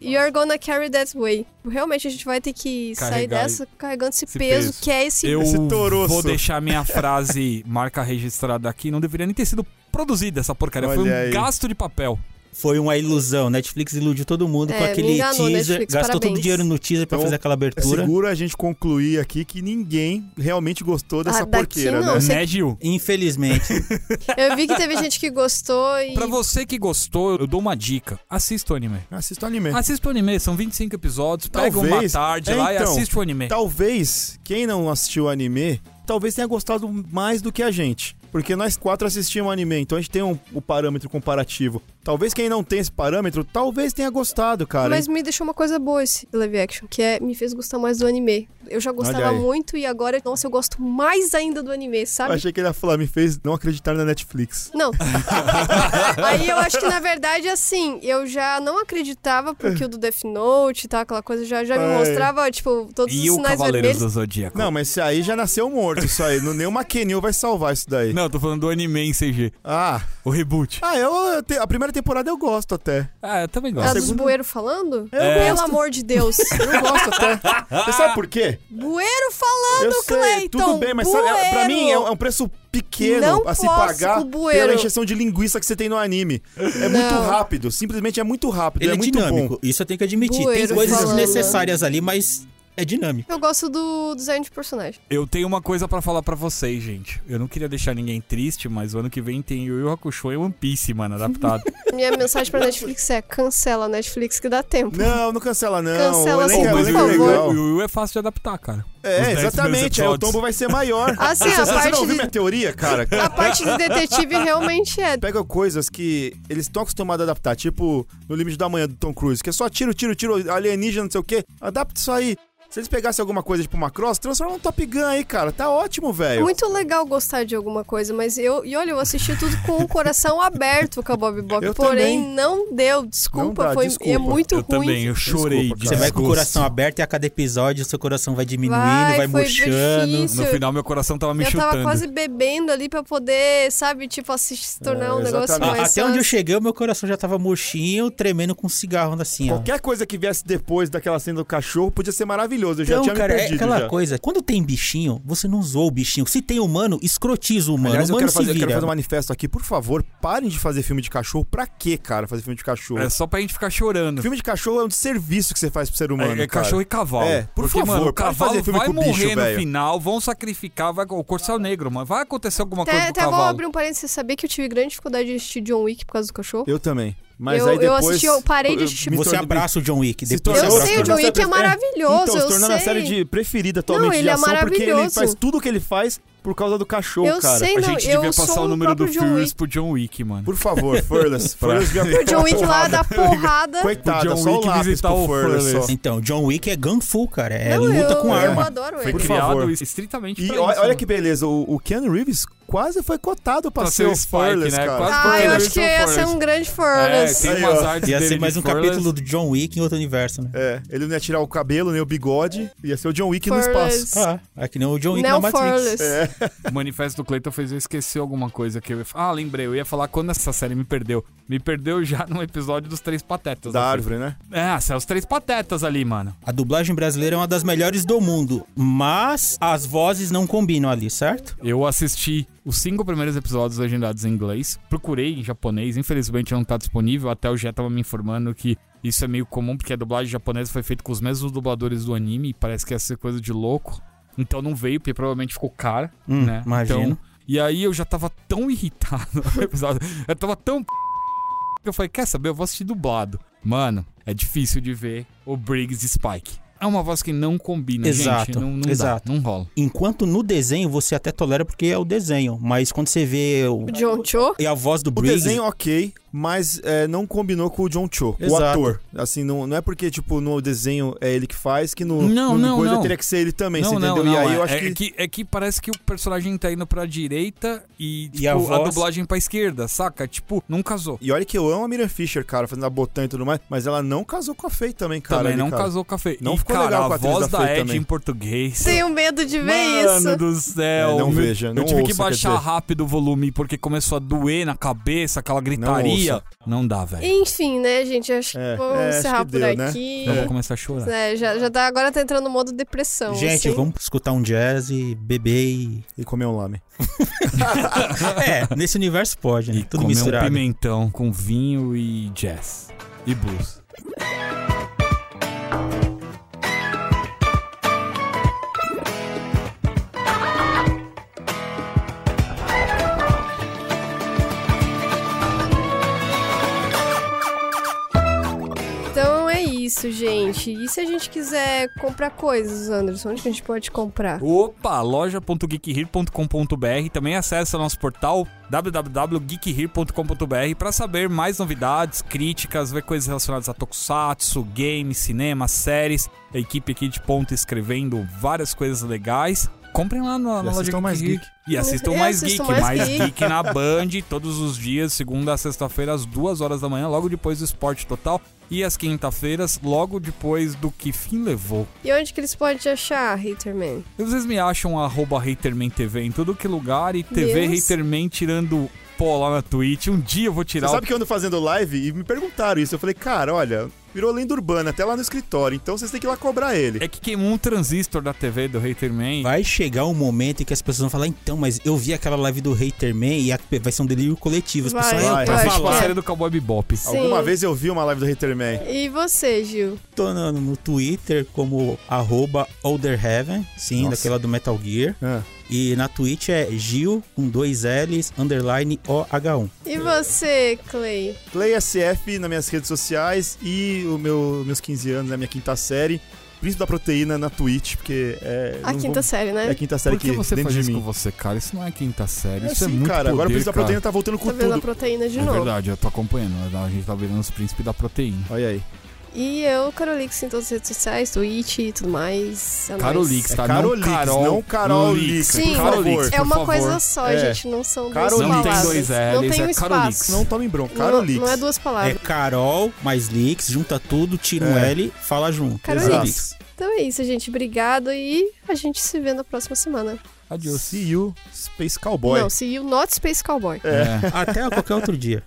Speaker 1: You're gonna carry that way. Realmente a gente vai ter que sair
Speaker 2: Carregar
Speaker 1: dessa carregando esse,
Speaker 2: esse
Speaker 1: peso,
Speaker 2: peso.
Speaker 1: que é esse.
Speaker 2: Eu
Speaker 4: Esse toroço.
Speaker 2: vou deixar minha frase marca registrada aqui. Não deveria nem ter sido produzida essa porcaria. Foi
Speaker 4: Olha
Speaker 2: um
Speaker 4: aí.
Speaker 2: gasto de papel.
Speaker 3: Foi uma ilusão. Netflix iludiu todo mundo
Speaker 1: É,
Speaker 3: com aquele
Speaker 1: enganou,
Speaker 3: teaser.
Speaker 1: Netflix,
Speaker 3: gastou todo o
Speaker 1: parabéns.
Speaker 3: dinheiro no teaser pra
Speaker 4: Então,
Speaker 3: fazer aquela
Speaker 4: É
Speaker 3: abertura.
Speaker 4: seguro a gente concluir aqui que ninguém realmente gostou dessa
Speaker 1: Ah,
Speaker 4: porqueira,
Speaker 1: não.
Speaker 4: né?
Speaker 1: sei
Speaker 2: Né, Gil?
Speaker 3: Infelizmente.
Speaker 1: Eu vi que teve gente que gostou e.
Speaker 2: Pra você que gostou, eu dou uma dica. Assista o anime.
Speaker 4: Assista o anime.
Speaker 2: Assista o anime, são 25 episódios. Pega uma
Speaker 4: Talvez-
Speaker 2: tarde
Speaker 4: É,
Speaker 2: lá e
Speaker 4: então,
Speaker 2: assiste o anime.
Speaker 4: Talvez, quem não assistiu o anime, talvez tenha gostado mais do que a gente. Porque nós quatro assistimos o anime, então a gente tem um, o parâmetro comparativo. Talvez quem não tem esse parâmetro, talvez tenha gostado, cara.
Speaker 1: Mas me deixou uma coisa boa esse live action, que é me fez gostar mais do anime. Eu já gostava muito e agora, nossa, eu gosto mais ainda do anime,
Speaker 4: Eu
Speaker 1: sabe?
Speaker 4: achei que ele ia falar, me fez não acreditar na Netflix.
Speaker 1: Não. Aí eu acho que, na verdade, assim, eu já não acreditava porque o do Death Note e tal, aquela coisa já, já me mostrava, tipo, todos
Speaker 2: E
Speaker 1: os
Speaker 2: o
Speaker 1: sinais
Speaker 2: Cavaleiros
Speaker 1: vermelhos.
Speaker 2: do Zodíaco?
Speaker 4: Não, mas esse aí já nasceu morto, isso aí. Não- Nenhuma Kenil vai salvar isso daí.
Speaker 2: Não, eu tô falando do anime em CG.
Speaker 4: Ah,
Speaker 2: O reboot.
Speaker 4: ah eu, eu te- a primeira temporada eu gosto até.
Speaker 2: Ah, eu também gosto.
Speaker 1: dos
Speaker 4: segunda-
Speaker 1: bueiros falando?
Speaker 4: Eu
Speaker 1: Pelo amor de Deus.
Speaker 4: Eu gosto até. Você sabe por quê?
Speaker 1: Bueiro falando,
Speaker 4: Eu sei,
Speaker 1: Cleiton!
Speaker 4: tudo bem, mas sabe, é- pra mim é,
Speaker 1: bueiro.
Speaker 4: é um preço pequeno
Speaker 1: Não
Speaker 4: a se pagar
Speaker 1: bueiro.
Speaker 4: pela injeção de linguiça que você tem no anime. É muito
Speaker 1: Não.
Speaker 4: rápido, simplesmente é muito rápido,
Speaker 3: Ele
Speaker 4: é,
Speaker 3: é,
Speaker 4: muito
Speaker 3: dinâmico.
Speaker 4: bom.
Speaker 3: Isso eu tenho que admitir.
Speaker 1: Bueiro
Speaker 3: Tem coisas
Speaker 1: falando.
Speaker 3: desnecessárias ali, mas é dinâmico.
Speaker 1: Eu gosto do design de personagem.
Speaker 2: Eu tenho uma coisa pra falar pra vocês, gente. Eu não queria deixar ninguém triste, mas o ano que vem tem Yu Yu Hakusho e One Piece, mano, adaptado.
Speaker 1: Minha mensagem pra Netflix é: cancela a Netflix que dá tempo.
Speaker 4: Não, não cancela não.
Speaker 1: Cancela
Speaker 4: o
Speaker 1: sim, por
Speaker 4: o
Speaker 2: o
Speaker 4: é
Speaker 1: favor.
Speaker 2: o Yu Yu é fácil de adaptar, cara.
Speaker 4: É,
Speaker 2: 10
Speaker 4: exatamente. Aí o
Speaker 2: episódios.
Speaker 4: tombo vai ser maior.
Speaker 1: Assim,
Speaker 4: você,
Speaker 1: a
Speaker 4: você
Speaker 1: parte
Speaker 4: não ouviu
Speaker 1: de-
Speaker 4: minha teoria, cara?
Speaker 1: A parte de detetive realmente é.
Speaker 4: Pega coisas que eles estão acostumados a adaptar, tipo No Limite da Manhã do Tom Cruise, que é só tiro, tiro, tiro, alienígena, não sei o quê. Adapta isso aí. Se eles pegassem alguma coisa tipo uma cross, transforma um Top Gun aí, cara. Tá ótimo, velho.
Speaker 1: Muito legal gostar de alguma coisa, mas eu. E olha, eu assisti tudo com o coração aberto com a Bob Bob.
Speaker 4: Eu
Speaker 1: porém,
Speaker 4: também.
Speaker 1: não deu. Desculpa,
Speaker 4: Não dá,
Speaker 1: foi
Speaker 4: desculpa.
Speaker 1: é muito
Speaker 2: Eu
Speaker 1: ruim.
Speaker 2: também, eu chorei.
Speaker 4: Desculpa,
Speaker 2: de
Speaker 3: Você vai com o coração aberto e a cada episódio o seu coração vai diminuindo,
Speaker 1: Vai,
Speaker 3: vai,
Speaker 1: foi
Speaker 3: murchando.
Speaker 1: difícil.
Speaker 2: No final, meu coração tava me
Speaker 1: eu
Speaker 2: chutando.
Speaker 1: tava quase bebendo ali pra poder, sabe, tipo, assistir, se tornar
Speaker 4: É,
Speaker 1: um negócio
Speaker 4: exatamente.
Speaker 1: mais.
Speaker 3: Até onde eu cheguei, o meu coração já tava murchinho, tremendo com um cigarro assim, ó.
Speaker 4: Qualquer coisa que viesse depois daquela cena do cachorro podia ser maravilhoso. Eu já
Speaker 3: Então,
Speaker 4: tinha
Speaker 3: cara,
Speaker 4: me
Speaker 3: é
Speaker 4: perdido.
Speaker 3: aquela
Speaker 4: já.
Speaker 3: coisa. Quando tem bichinho, você não zoa o bichinho. Se tem humano, escrotiza o humano.
Speaker 4: Aliás,
Speaker 3: o
Speaker 4: eu
Speaker 3: humano
Speaker 4: quero, fazer, eu quero fazer um manifesto aqui. Por favor, parem de fazer filme de cachorro. Pra quê, cara, fazer filme de cachorro?
Speaker 2: É só pra gente ficar chorando.
Speaker 4: Filme de cachorro é um serviço que você faz pro ser humano,
Speaker 2: É, é
Speaker 4: cara.
Speaker 2: cachorro e cavalo.
Speaker 4: É, por
Speaker 2: Porque,
Speaker 4: favor,
Speaker 2: mano, o cavalo
Speaker 4: fazer filme
Speaker 2: vai
Speaker 4: com bicho,
Speaker 2: morrer no
Speaker 4: velho.
Speaker 2: final, vão sacrificar, vai, o Corcel Negro, mano. Vai acontecer alguma coisa
Speaker 1: Até,
Speaker 2: com
Speaker 1: até
Speaker 2: o
Speaker 1: vou abrir um parênteses. Você sabia que eu tive grande dificuldade de assistir John Wick por causa do cachorro?
Speaker 4: Eu também. Mas
Speaker 1: Eu-
Speaker 4: aí
Speaker 1: eu
Speaker 4: depois...
Speaker 1: assisti, eu parei de assistir-
Speaker 3: Você abraça o John Wick.
Speaker 4: se
Speaker 3: Depois
Speaker 1: Eu sei, o John Wick é
Speaker 4: É,
Speaker 1: maravilhoso,
Speaker 4: Então,
Speaker 1: eu
Speaker 4: se tornou a série de preferida atualmente
Speaker 1: Não, ele
Speaker 4: de
Speaker 1: é
Speaker 4: ação, porque ele faz tudo o que ele faz por causa do cachorro,
Speaker 1: Eu
Speaker 4: cara.
Speaker 1: sei,
Speaker 2: A gente
Speaker 1: eu
Speaker 2: devia passar o número do
Speaker 1: John
Speaker 2: Furious
Speaker 1: Wick.
Speaker 2: pro John Wick, mano.
Speaker 4: Por favor, Furless. Furless via
Speaker 1: O John Wick lá dá porrada.
Speaker 4: Coitado,
Speaker 2: Pro
Speaker 4: é
Speaker 2: John
Speaker 4: só o
Speaker 2: Wick
Speaker 4: lápis
Speaker 2: visitar
Speaker 4: pro
Speaker 2: o
Speaker 4: Furless
Speaker 2: Furless.
Speaker 4: só.
Speaker 3: Então, John Wick é gunfu, cara. É
Speaker 1: Não,
Speaker 3: luta
Speaker 1: eu,
Speaker 3: com
Speaker 1: eu
Speaker 3: arma.
Speaker 1: adoro
Speaker 2: Foi
Speaker 1: ele.
Speaker 4: Por
Speaker 2: criado
Speaker 4: favor.
Speaker 2: estritamente
Speaker 4: E
Speaker 2: pra
Speaker 4: olha,
Speaker 2: isso,
Speaker 4: olha
Speaker 2: né?
Speaker 4: que beleza, o, o Keanu Reeves quase foi cotado pra,
Speaker 2: Pra
Speaker 4: ser o
Speaker 2: o Spike,
Speaker 4: Furless,
Speaker 2: né?
Speaker 4: cara.
Speaker 2: Quase
Speaker 1: Ah,
Speaker 2: porque
Speaker 1: eu acho que
Speaker 2: é o
Speaker 1: ia ser um grande
Speaker 2: É,
Speaker 1: Furless.
Speaker 2: tem
Speaker 4: Aí,
Speaker 2: umas artes
Speaker 3: Ia ser mais um capítulo do John Wick em outro universo, né?
Speaker 4: É, ele não ia tirar o cabelo nem o bigode, ia ser o John Wick no espaço.
Speaker 3: Ah, é que nem o John Wick na Matrix.
Speaker 4: É.
Speaker 2: O manifesto do Clayton fez eu esquecer alguma coisa que eu ia falar. Ah, lembrei, eu ia falar quando essa série me perdeu. Me perdeu já no episódio dos Três Patetas.
Speaker 4: Da
Speaker 2: assim.
Speaker 4: árvore, né?
Speaker 2: É, são os Três Patetas ali, mano.
Speaker 3: A dublagem brasileira é uma das melhores do mundo, mas as vozes não combinam ali, certo?
Speaker 2: Eu assisti os cinco primeiros episódios legendados em inglês, procurei em japonês, infelizmente não tá disponível, até o Jé tava me informando que isso é meio comum, porque a dublagem japonesa foi feita com os mesmos dubladores do anime, e parece que ia ser coisa de louco. Então não veio, porque provavelmente ficou caro,
Speaker 3: Hum,
Speaker 2: né?
Speaker 3: imagino.
Speaker 2: Então, e aí eu já tava tão irritado no episódio, eu tava tão que eu falei, quer saber, eu vou assistir dublado. Mano, é difícil de ver o Briggs e Spike. É uma voz que não combina,
Speaker 3: Exato,
Speaker 2: gente. Não, não
Speaker 3: exato.
Speaker 2: dá, não rola.
Speaker 3: Enquanto no desenho você até tolera porque é o desenho, mas quando você vê o,
Speaker 1: O John Cho.
Speaker 3: e a voz do
Speaker 4: O
Speaker 3: Briggs,
Speaker 4: desenho, ok, mas é, não combinou com o John Cho, o
Speaker 3: Exato.
Speaker 4: ator. Assim, não, não é porque, tipo, no desenho é ele que faz, que no,
Speaker 2: Não,
Speaker 4: no
Speaker 2: não,
Speaker 4: coisa
Speaker 2: não.
Speaker 4: teria que ser ele também,
Speaker 2: não,
Speaker 4: você
Speaker 2: não,
Speaker 4: entendeu?
Speaker 2: não,
Speaker 4: e aí
Speaker 2: é,
Speaker 4: eu acho
Speaker 2: é
Speaker 4: que...
Speaker 2: é que parece que o personagem tá indo pra direita e, tipo,
Speaker 3: E a
Speaker 2: a,
Speaker 3: voz?
Speaker 2: dublagem pra esquerda, saca? Tipo, não casou.
Speaker 4: E olha que eu amo a Miriam Fisher, cara, fazendo a Botã e tudo mais, mas ela não casou com a Faye também, cara.
Speaker 2: também
Speaker 4: ali,
Speaker 2: não
Speaker 4: cara.
Speaker 2: casou com a Fê.
Speaker 4: Não
Speaker 2: e,
Speaker 4: ficou
Speaker 2: cara,
Speaker 4: legal com a
Speaker 2: a voz
Speaker 4: da
Speaker 2: da, Ed
Speaker 4: também.
Speaker 2: em português.
Speaker 1: Tenho medo de ver
Speaker 2: Mano
Speaker 1: isso.
Speaker 2: do céu.
Speaker 4: É, não veja, não
Speaker 2: Eu tive que
Speaker 4: ouça, quer
Speaker 2: baixar rápido o volume porque começou a doer na cabeça, aquela gritaria.
Speaker 4: Ouça.
Speaker 2: Não, dá, velho.
Speaker 1: Enfim, né, gente? Acho
Speaker 4: É,
Speaker 1: que vamos
Speaker 4: é,
Speaker 1: encerrar
Speaker 4: que
Speaker 1: por
Speaker 4: deu, né?
Speaker 1: aqui.
Speaker 2: Eu vou começar a chorar.
Speaker 1: É, já, já tá, agora tá entrando no modo depressão.
Speaker 3: gente,
Speaker 1: assim.
Speaker 3: vamos escutar um jazz e beber e...
Speaker 4: E comer um lame.
Speaker 3: É, nesse universo pode, né?
Speaker 2: E
Speaker 3: Tudo
Speaker 2: comer
Speaker 3: misturado.
Speaker 2: um pimentão com vinho e jazz. E blues.
Speaker 1: Isso, gente. E se a gente quiser comprar coisas, Anderson, onde que a gente pode comprar?
Speaker 2: Opa, loja.geekhere.com.br. Também acesse o nosso portal www.geekhere.com.br para saber mais novidades, críticas, ver coisas relacionadas a tokusatsu, games, cinema, séries. A equipe aqui de ponta escrevendo várias coisas legais. Comprem lá na, na loja
Speaker 4: mais
Speaker 2: Geek.
Speaker 4: Geek.
Speaker 2: E assistam
Speaker 1: E
Speaker 2: mais
Speaker 1: assistam
Speaker 2: Geek.
Speaker 1: mais
Speaker 2: Mais
Speaker 1: Geek.
Speaker 2: Geek na Band, todos os dias, segunda a sexta-feira, às duas horas da manhã, logo depois do Esporte Total. E às quinta-feiras, logo depois do Que Fim Levou.
Speaker 1: E onde que eles podem te achar, Haterman?
Speaker 2: E Vocês me acham arroba HatermanTV em todo que lugar e TV
Speaker 1: Deus.
Speaker 2: Haterman tirando pó lá na Twitch. Um dia eu vou
Speaker 4: Você
Speaker 2: tirar o...
Speaker 4: sabe que eu ando fazendo live e me perguntaram isso. Eu falei, cara, olha, virou lenda urbana, até lá no escritório, então vocês têm que ir lá cobrar ele.
Speaker 2: É que queimou um transistor da TV do Haterman.
Speaker 3: Vai chegar um momento em que as pessoas vão falar, então, mas eu vi aquela live do Haterman e a- vai ser um delírio coletivo. As
Speaker 1: Vai,
Speaker 3: pessoas,
Speaker 4: vai,
Speaker 3: "Ah,
Speaker 1: acho
Speaker 2: Tipo a
Speaker 1: é.
Speaker 2: série do Cowboy Bebop.
Speaker 1: Sim.
Speaker 4: Alguma vez eu vi uma live do Haterman.
Speaker 1: E você, Gil?
Speaker 3: tô no, no Twitter como arroba Olderheaven, sim,
Speaker 4: Nossa.
Speaker 3: daquela do Metal Gear.
Speaker 4: Ah.
Speaker 3: E na Twitch é Gil com dois L's, underline OH1.
Speaker 1: E você, Clay?
Speaker 4: Play SF nas minhas redes sociais e o meu, meus 15 anos, a minha quinta série. Príncipe da Proteína na Twitch, porque é.
Speaker 1: A quinta
Speaker 4: vou-
Speaker 1: série,
Speaker 4: É
Speaker 1: né?
Speaker 4: a quinta série
Speaker 2: Por que
Speaker 4: que
Speaker 2: você
Speaker 4: dentro
Speaker 2: faz
Speaker 4: de
Speaker 2: isso
Speaker 4: mim.
Speaker 2: com você, cara? Isso não é quinta série.
Speaker 4: É
Speaker 2: Isso é muito
Speaker 4: cara. Agora o
Speaker 2: poder,
Speaker 4: Príncipe da
Speaker 2: cara.
Speaker 4: Proteína tá voltando com
Speaker 1: Tá vendo a
Speaker 4: tudo.
Speaker 1: proteína de
Speaker 2: É
Speaker 1: novo.
Speaker 2: verdade, eu tô acompanhando. A gente tá virando os príncipes da proteína.
Speaker 4: Olha aí.
Speaker 1: E eu, Carolix, em todas as redes sociais, Twitch e tudo mais. É.
Speaker 2: Carolix,
Speaker 4: É
Speaker 2: tá?
Speaker 4: Carolix,
Speaker 2: não Carol.
Speaker 4: não Carol
Speaker 2: Lix.
Speaker 4: Lix,
Speaker 1: Sim.
Speaker 4: por
Speaker 2: Carolix,
Speaker 4: favor.
Speaker 1: É uma coisa só,
Speaker 4: É.
Speaker 1: gente. Não são duas
Speaker 4: Carolix.
Speaker 1: palavras.
Speaker 2: Não tem dois
Speaker 1: não
Speaker 2: Ls,
Speaker 1: tem um
Speaker 2: é Carolix.
Speaker 1: espaço.
Speaker 4: Não tomem bronca.
Speaker 1: Não,
Speaker 4: Carolix.
Speaker 1: não é duas
Speaker 3: É
Speaker 1: palavras.
Speaker 3: Carol mais Lix, junta tudo, tira um
Speaker 4: É.
Speaker 3: L, fala junto.
Speaker 1: Carolix.
Speaker 3: Carolix.
Speaker 1: Então é isso, gente. Obrigado e a gente se vê na próxima semana.
Speaker 2: Adiós.
Speaker 4: See you, Space Cowboy.
Speaker 1: Não, see you not Space Cowboy.
Speaker 2: É.
Speaker 3: Até qualquer outro dia.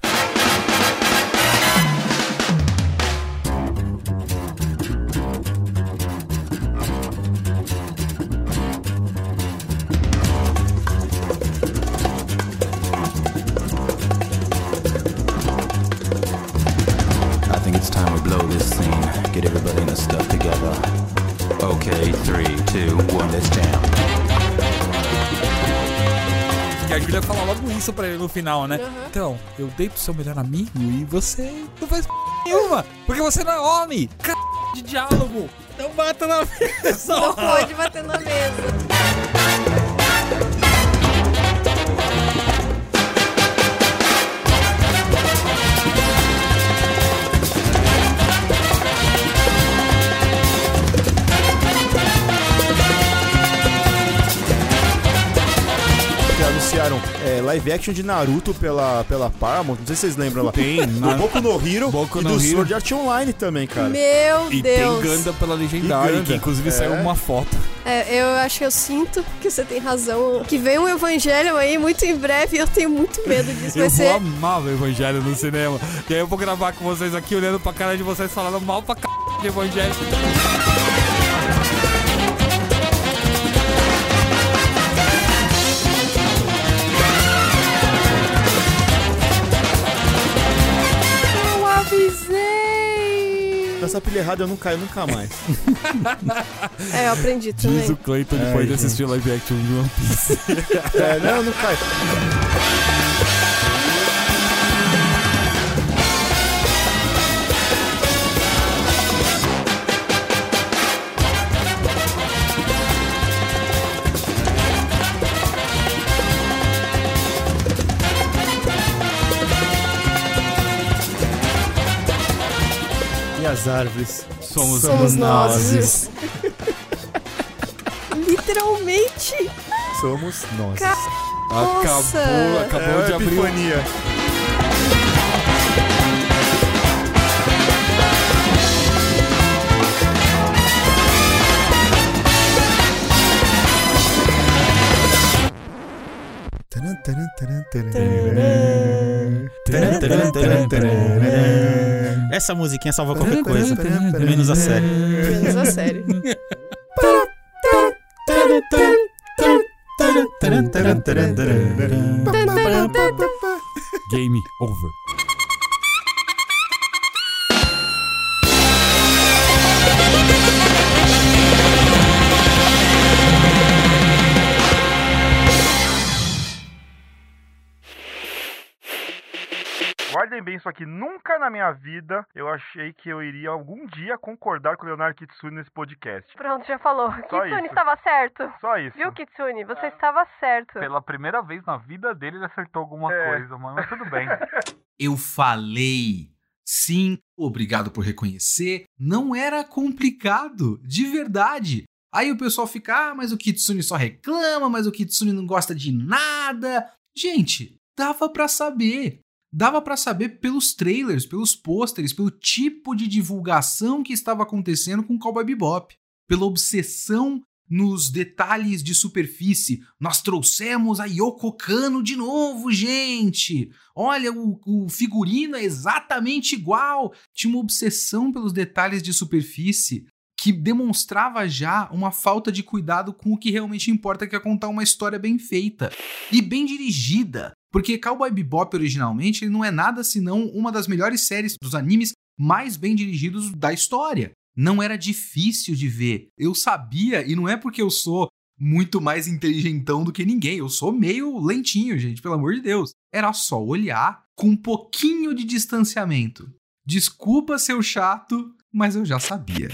Speaker 2: Final, né?
Speaker 1: Aham.
Speaker 2: Então, eu dei pro seu melhor amigo e você não faz p nenhuma. Porque você não é homem. C... de diálogo. Não bata na mesa.
Speaker 1: Não pode bater na mesa.
Speaker 4: Anunciaram é, live action de Naruto pela, pela Paramount. Não sei se vocês lembram lá.
Speaker 2: Tem,
Speaker 4: Do. Boku no Hero
Speaker 2: Boku
Speaker 4: e
Speaker 2: no
Speaker 4: do
Speaker 2: Hero.
Speaker 4: Sword Art Online também, cara.
Speaker 1: Meu
Speaker 2: E
Speaker 1: Deus.
Speaker 2: tem Ganda pela Legendária,
Speaker 4: E Ganda.
Speaker 2: que inclusive saiu
Speaker 4: É.
Speaker 2: uma foto.
Speaker 1: É, eu acho que eu sinto que você tem razão. Que vem um evangelho aí muito em breve e eu tenho muito medo disso. Vai
Speaker 2: Eu vou
Speaker 1: ser.
Speaker 2: amar o Evangelho no cinema. E aí eu vou gravar com vocês aqui, olhando pra cara de vocês, falando mal pra c... de Evangelho.
Speaker 4: Nessa pilha errada eu não caio nunca mais.
Speaker 1: É, eu aprendi
Speaker 2: Diz
Speaker 1: também.
Speaker 2: o Clayton depois de assistir live action de One Piece.
Speaker 4: é, não, eu não caio. E as árvores?
Speaker 2: Somos,
Speaker 1: Somos nós. Literalmente.
Speaker 4: Somos nós.
Speaker 1: Ca-
Speaker 2: Acabou,
Speaker 1: Nossa.
Speaker 2: acabou
Speaker 4: é
Speaker 2: de abrir.
Speaker 4: epifania. Taran, taran, taran, taran. Taran, taran, taran, taran.
Speaker 3: Essa musiquinha salva qualquer coisa. Menos a série.
Speaker 1: Menos a série.
Speaker 2: Game over.
Speaker 5: Guardem bem isso aqui. Nunca na minha vida eu achei que eu iria algum dia concordar com o Leonardo Kitsune nesse podcast.
Speaker 6: Pronto, já falou.
Speaker 5: Só
Speaker 6: Kitsune
Speaker 5: isso.
Speaker 6: estava certo.
Speaker 5: Só isso.
Speaker 6: Viu, Kitsune? Você estava certo.
Speaker 2: Pela primeira vez na vida dele, ele acertou alguma
Speaker 5: É.
Speaker 2: coisa, mano. Mas tudo bem.
Speaker 7: Eu falei. Sim, obrigado por reconhecer. Não era complicado, de verdade. Aí o pessoal fica, ah, mas o Kitsune só reclama, mas o Kitsune não gosta de nada. Gente, dava pra saber. Dava pra saber pelos trailers, pelos pôsteres, pelo tipo de divulgação que estava acontecendo com Cowboy Bebop, pela obsessão nos detalhes de superfície. Nós trouxemos a Yoko Kano de novo, gente. Olha, o, o figurino é exatamente igual. Tinha uma obsessão pelos detalhes de superfície que demonstrava já uma falta de cuidado com o que realmente importa, que é contar uma história bem feita e bem dirigida. Porque Cowboy Bebop originalmente não é nada senão uma das melhores séries dos animes mais bem dirigidos da história. Não era difícil de ver. Eu sabia, e não é porque eu sou muito mais inteligentão do que ninguém. Eu sou meio lentinho, gente, pelo amor de Deus. Era só olhar com um pouquinho de distanciamento. Desculpa ser chato, mas eu já sabia.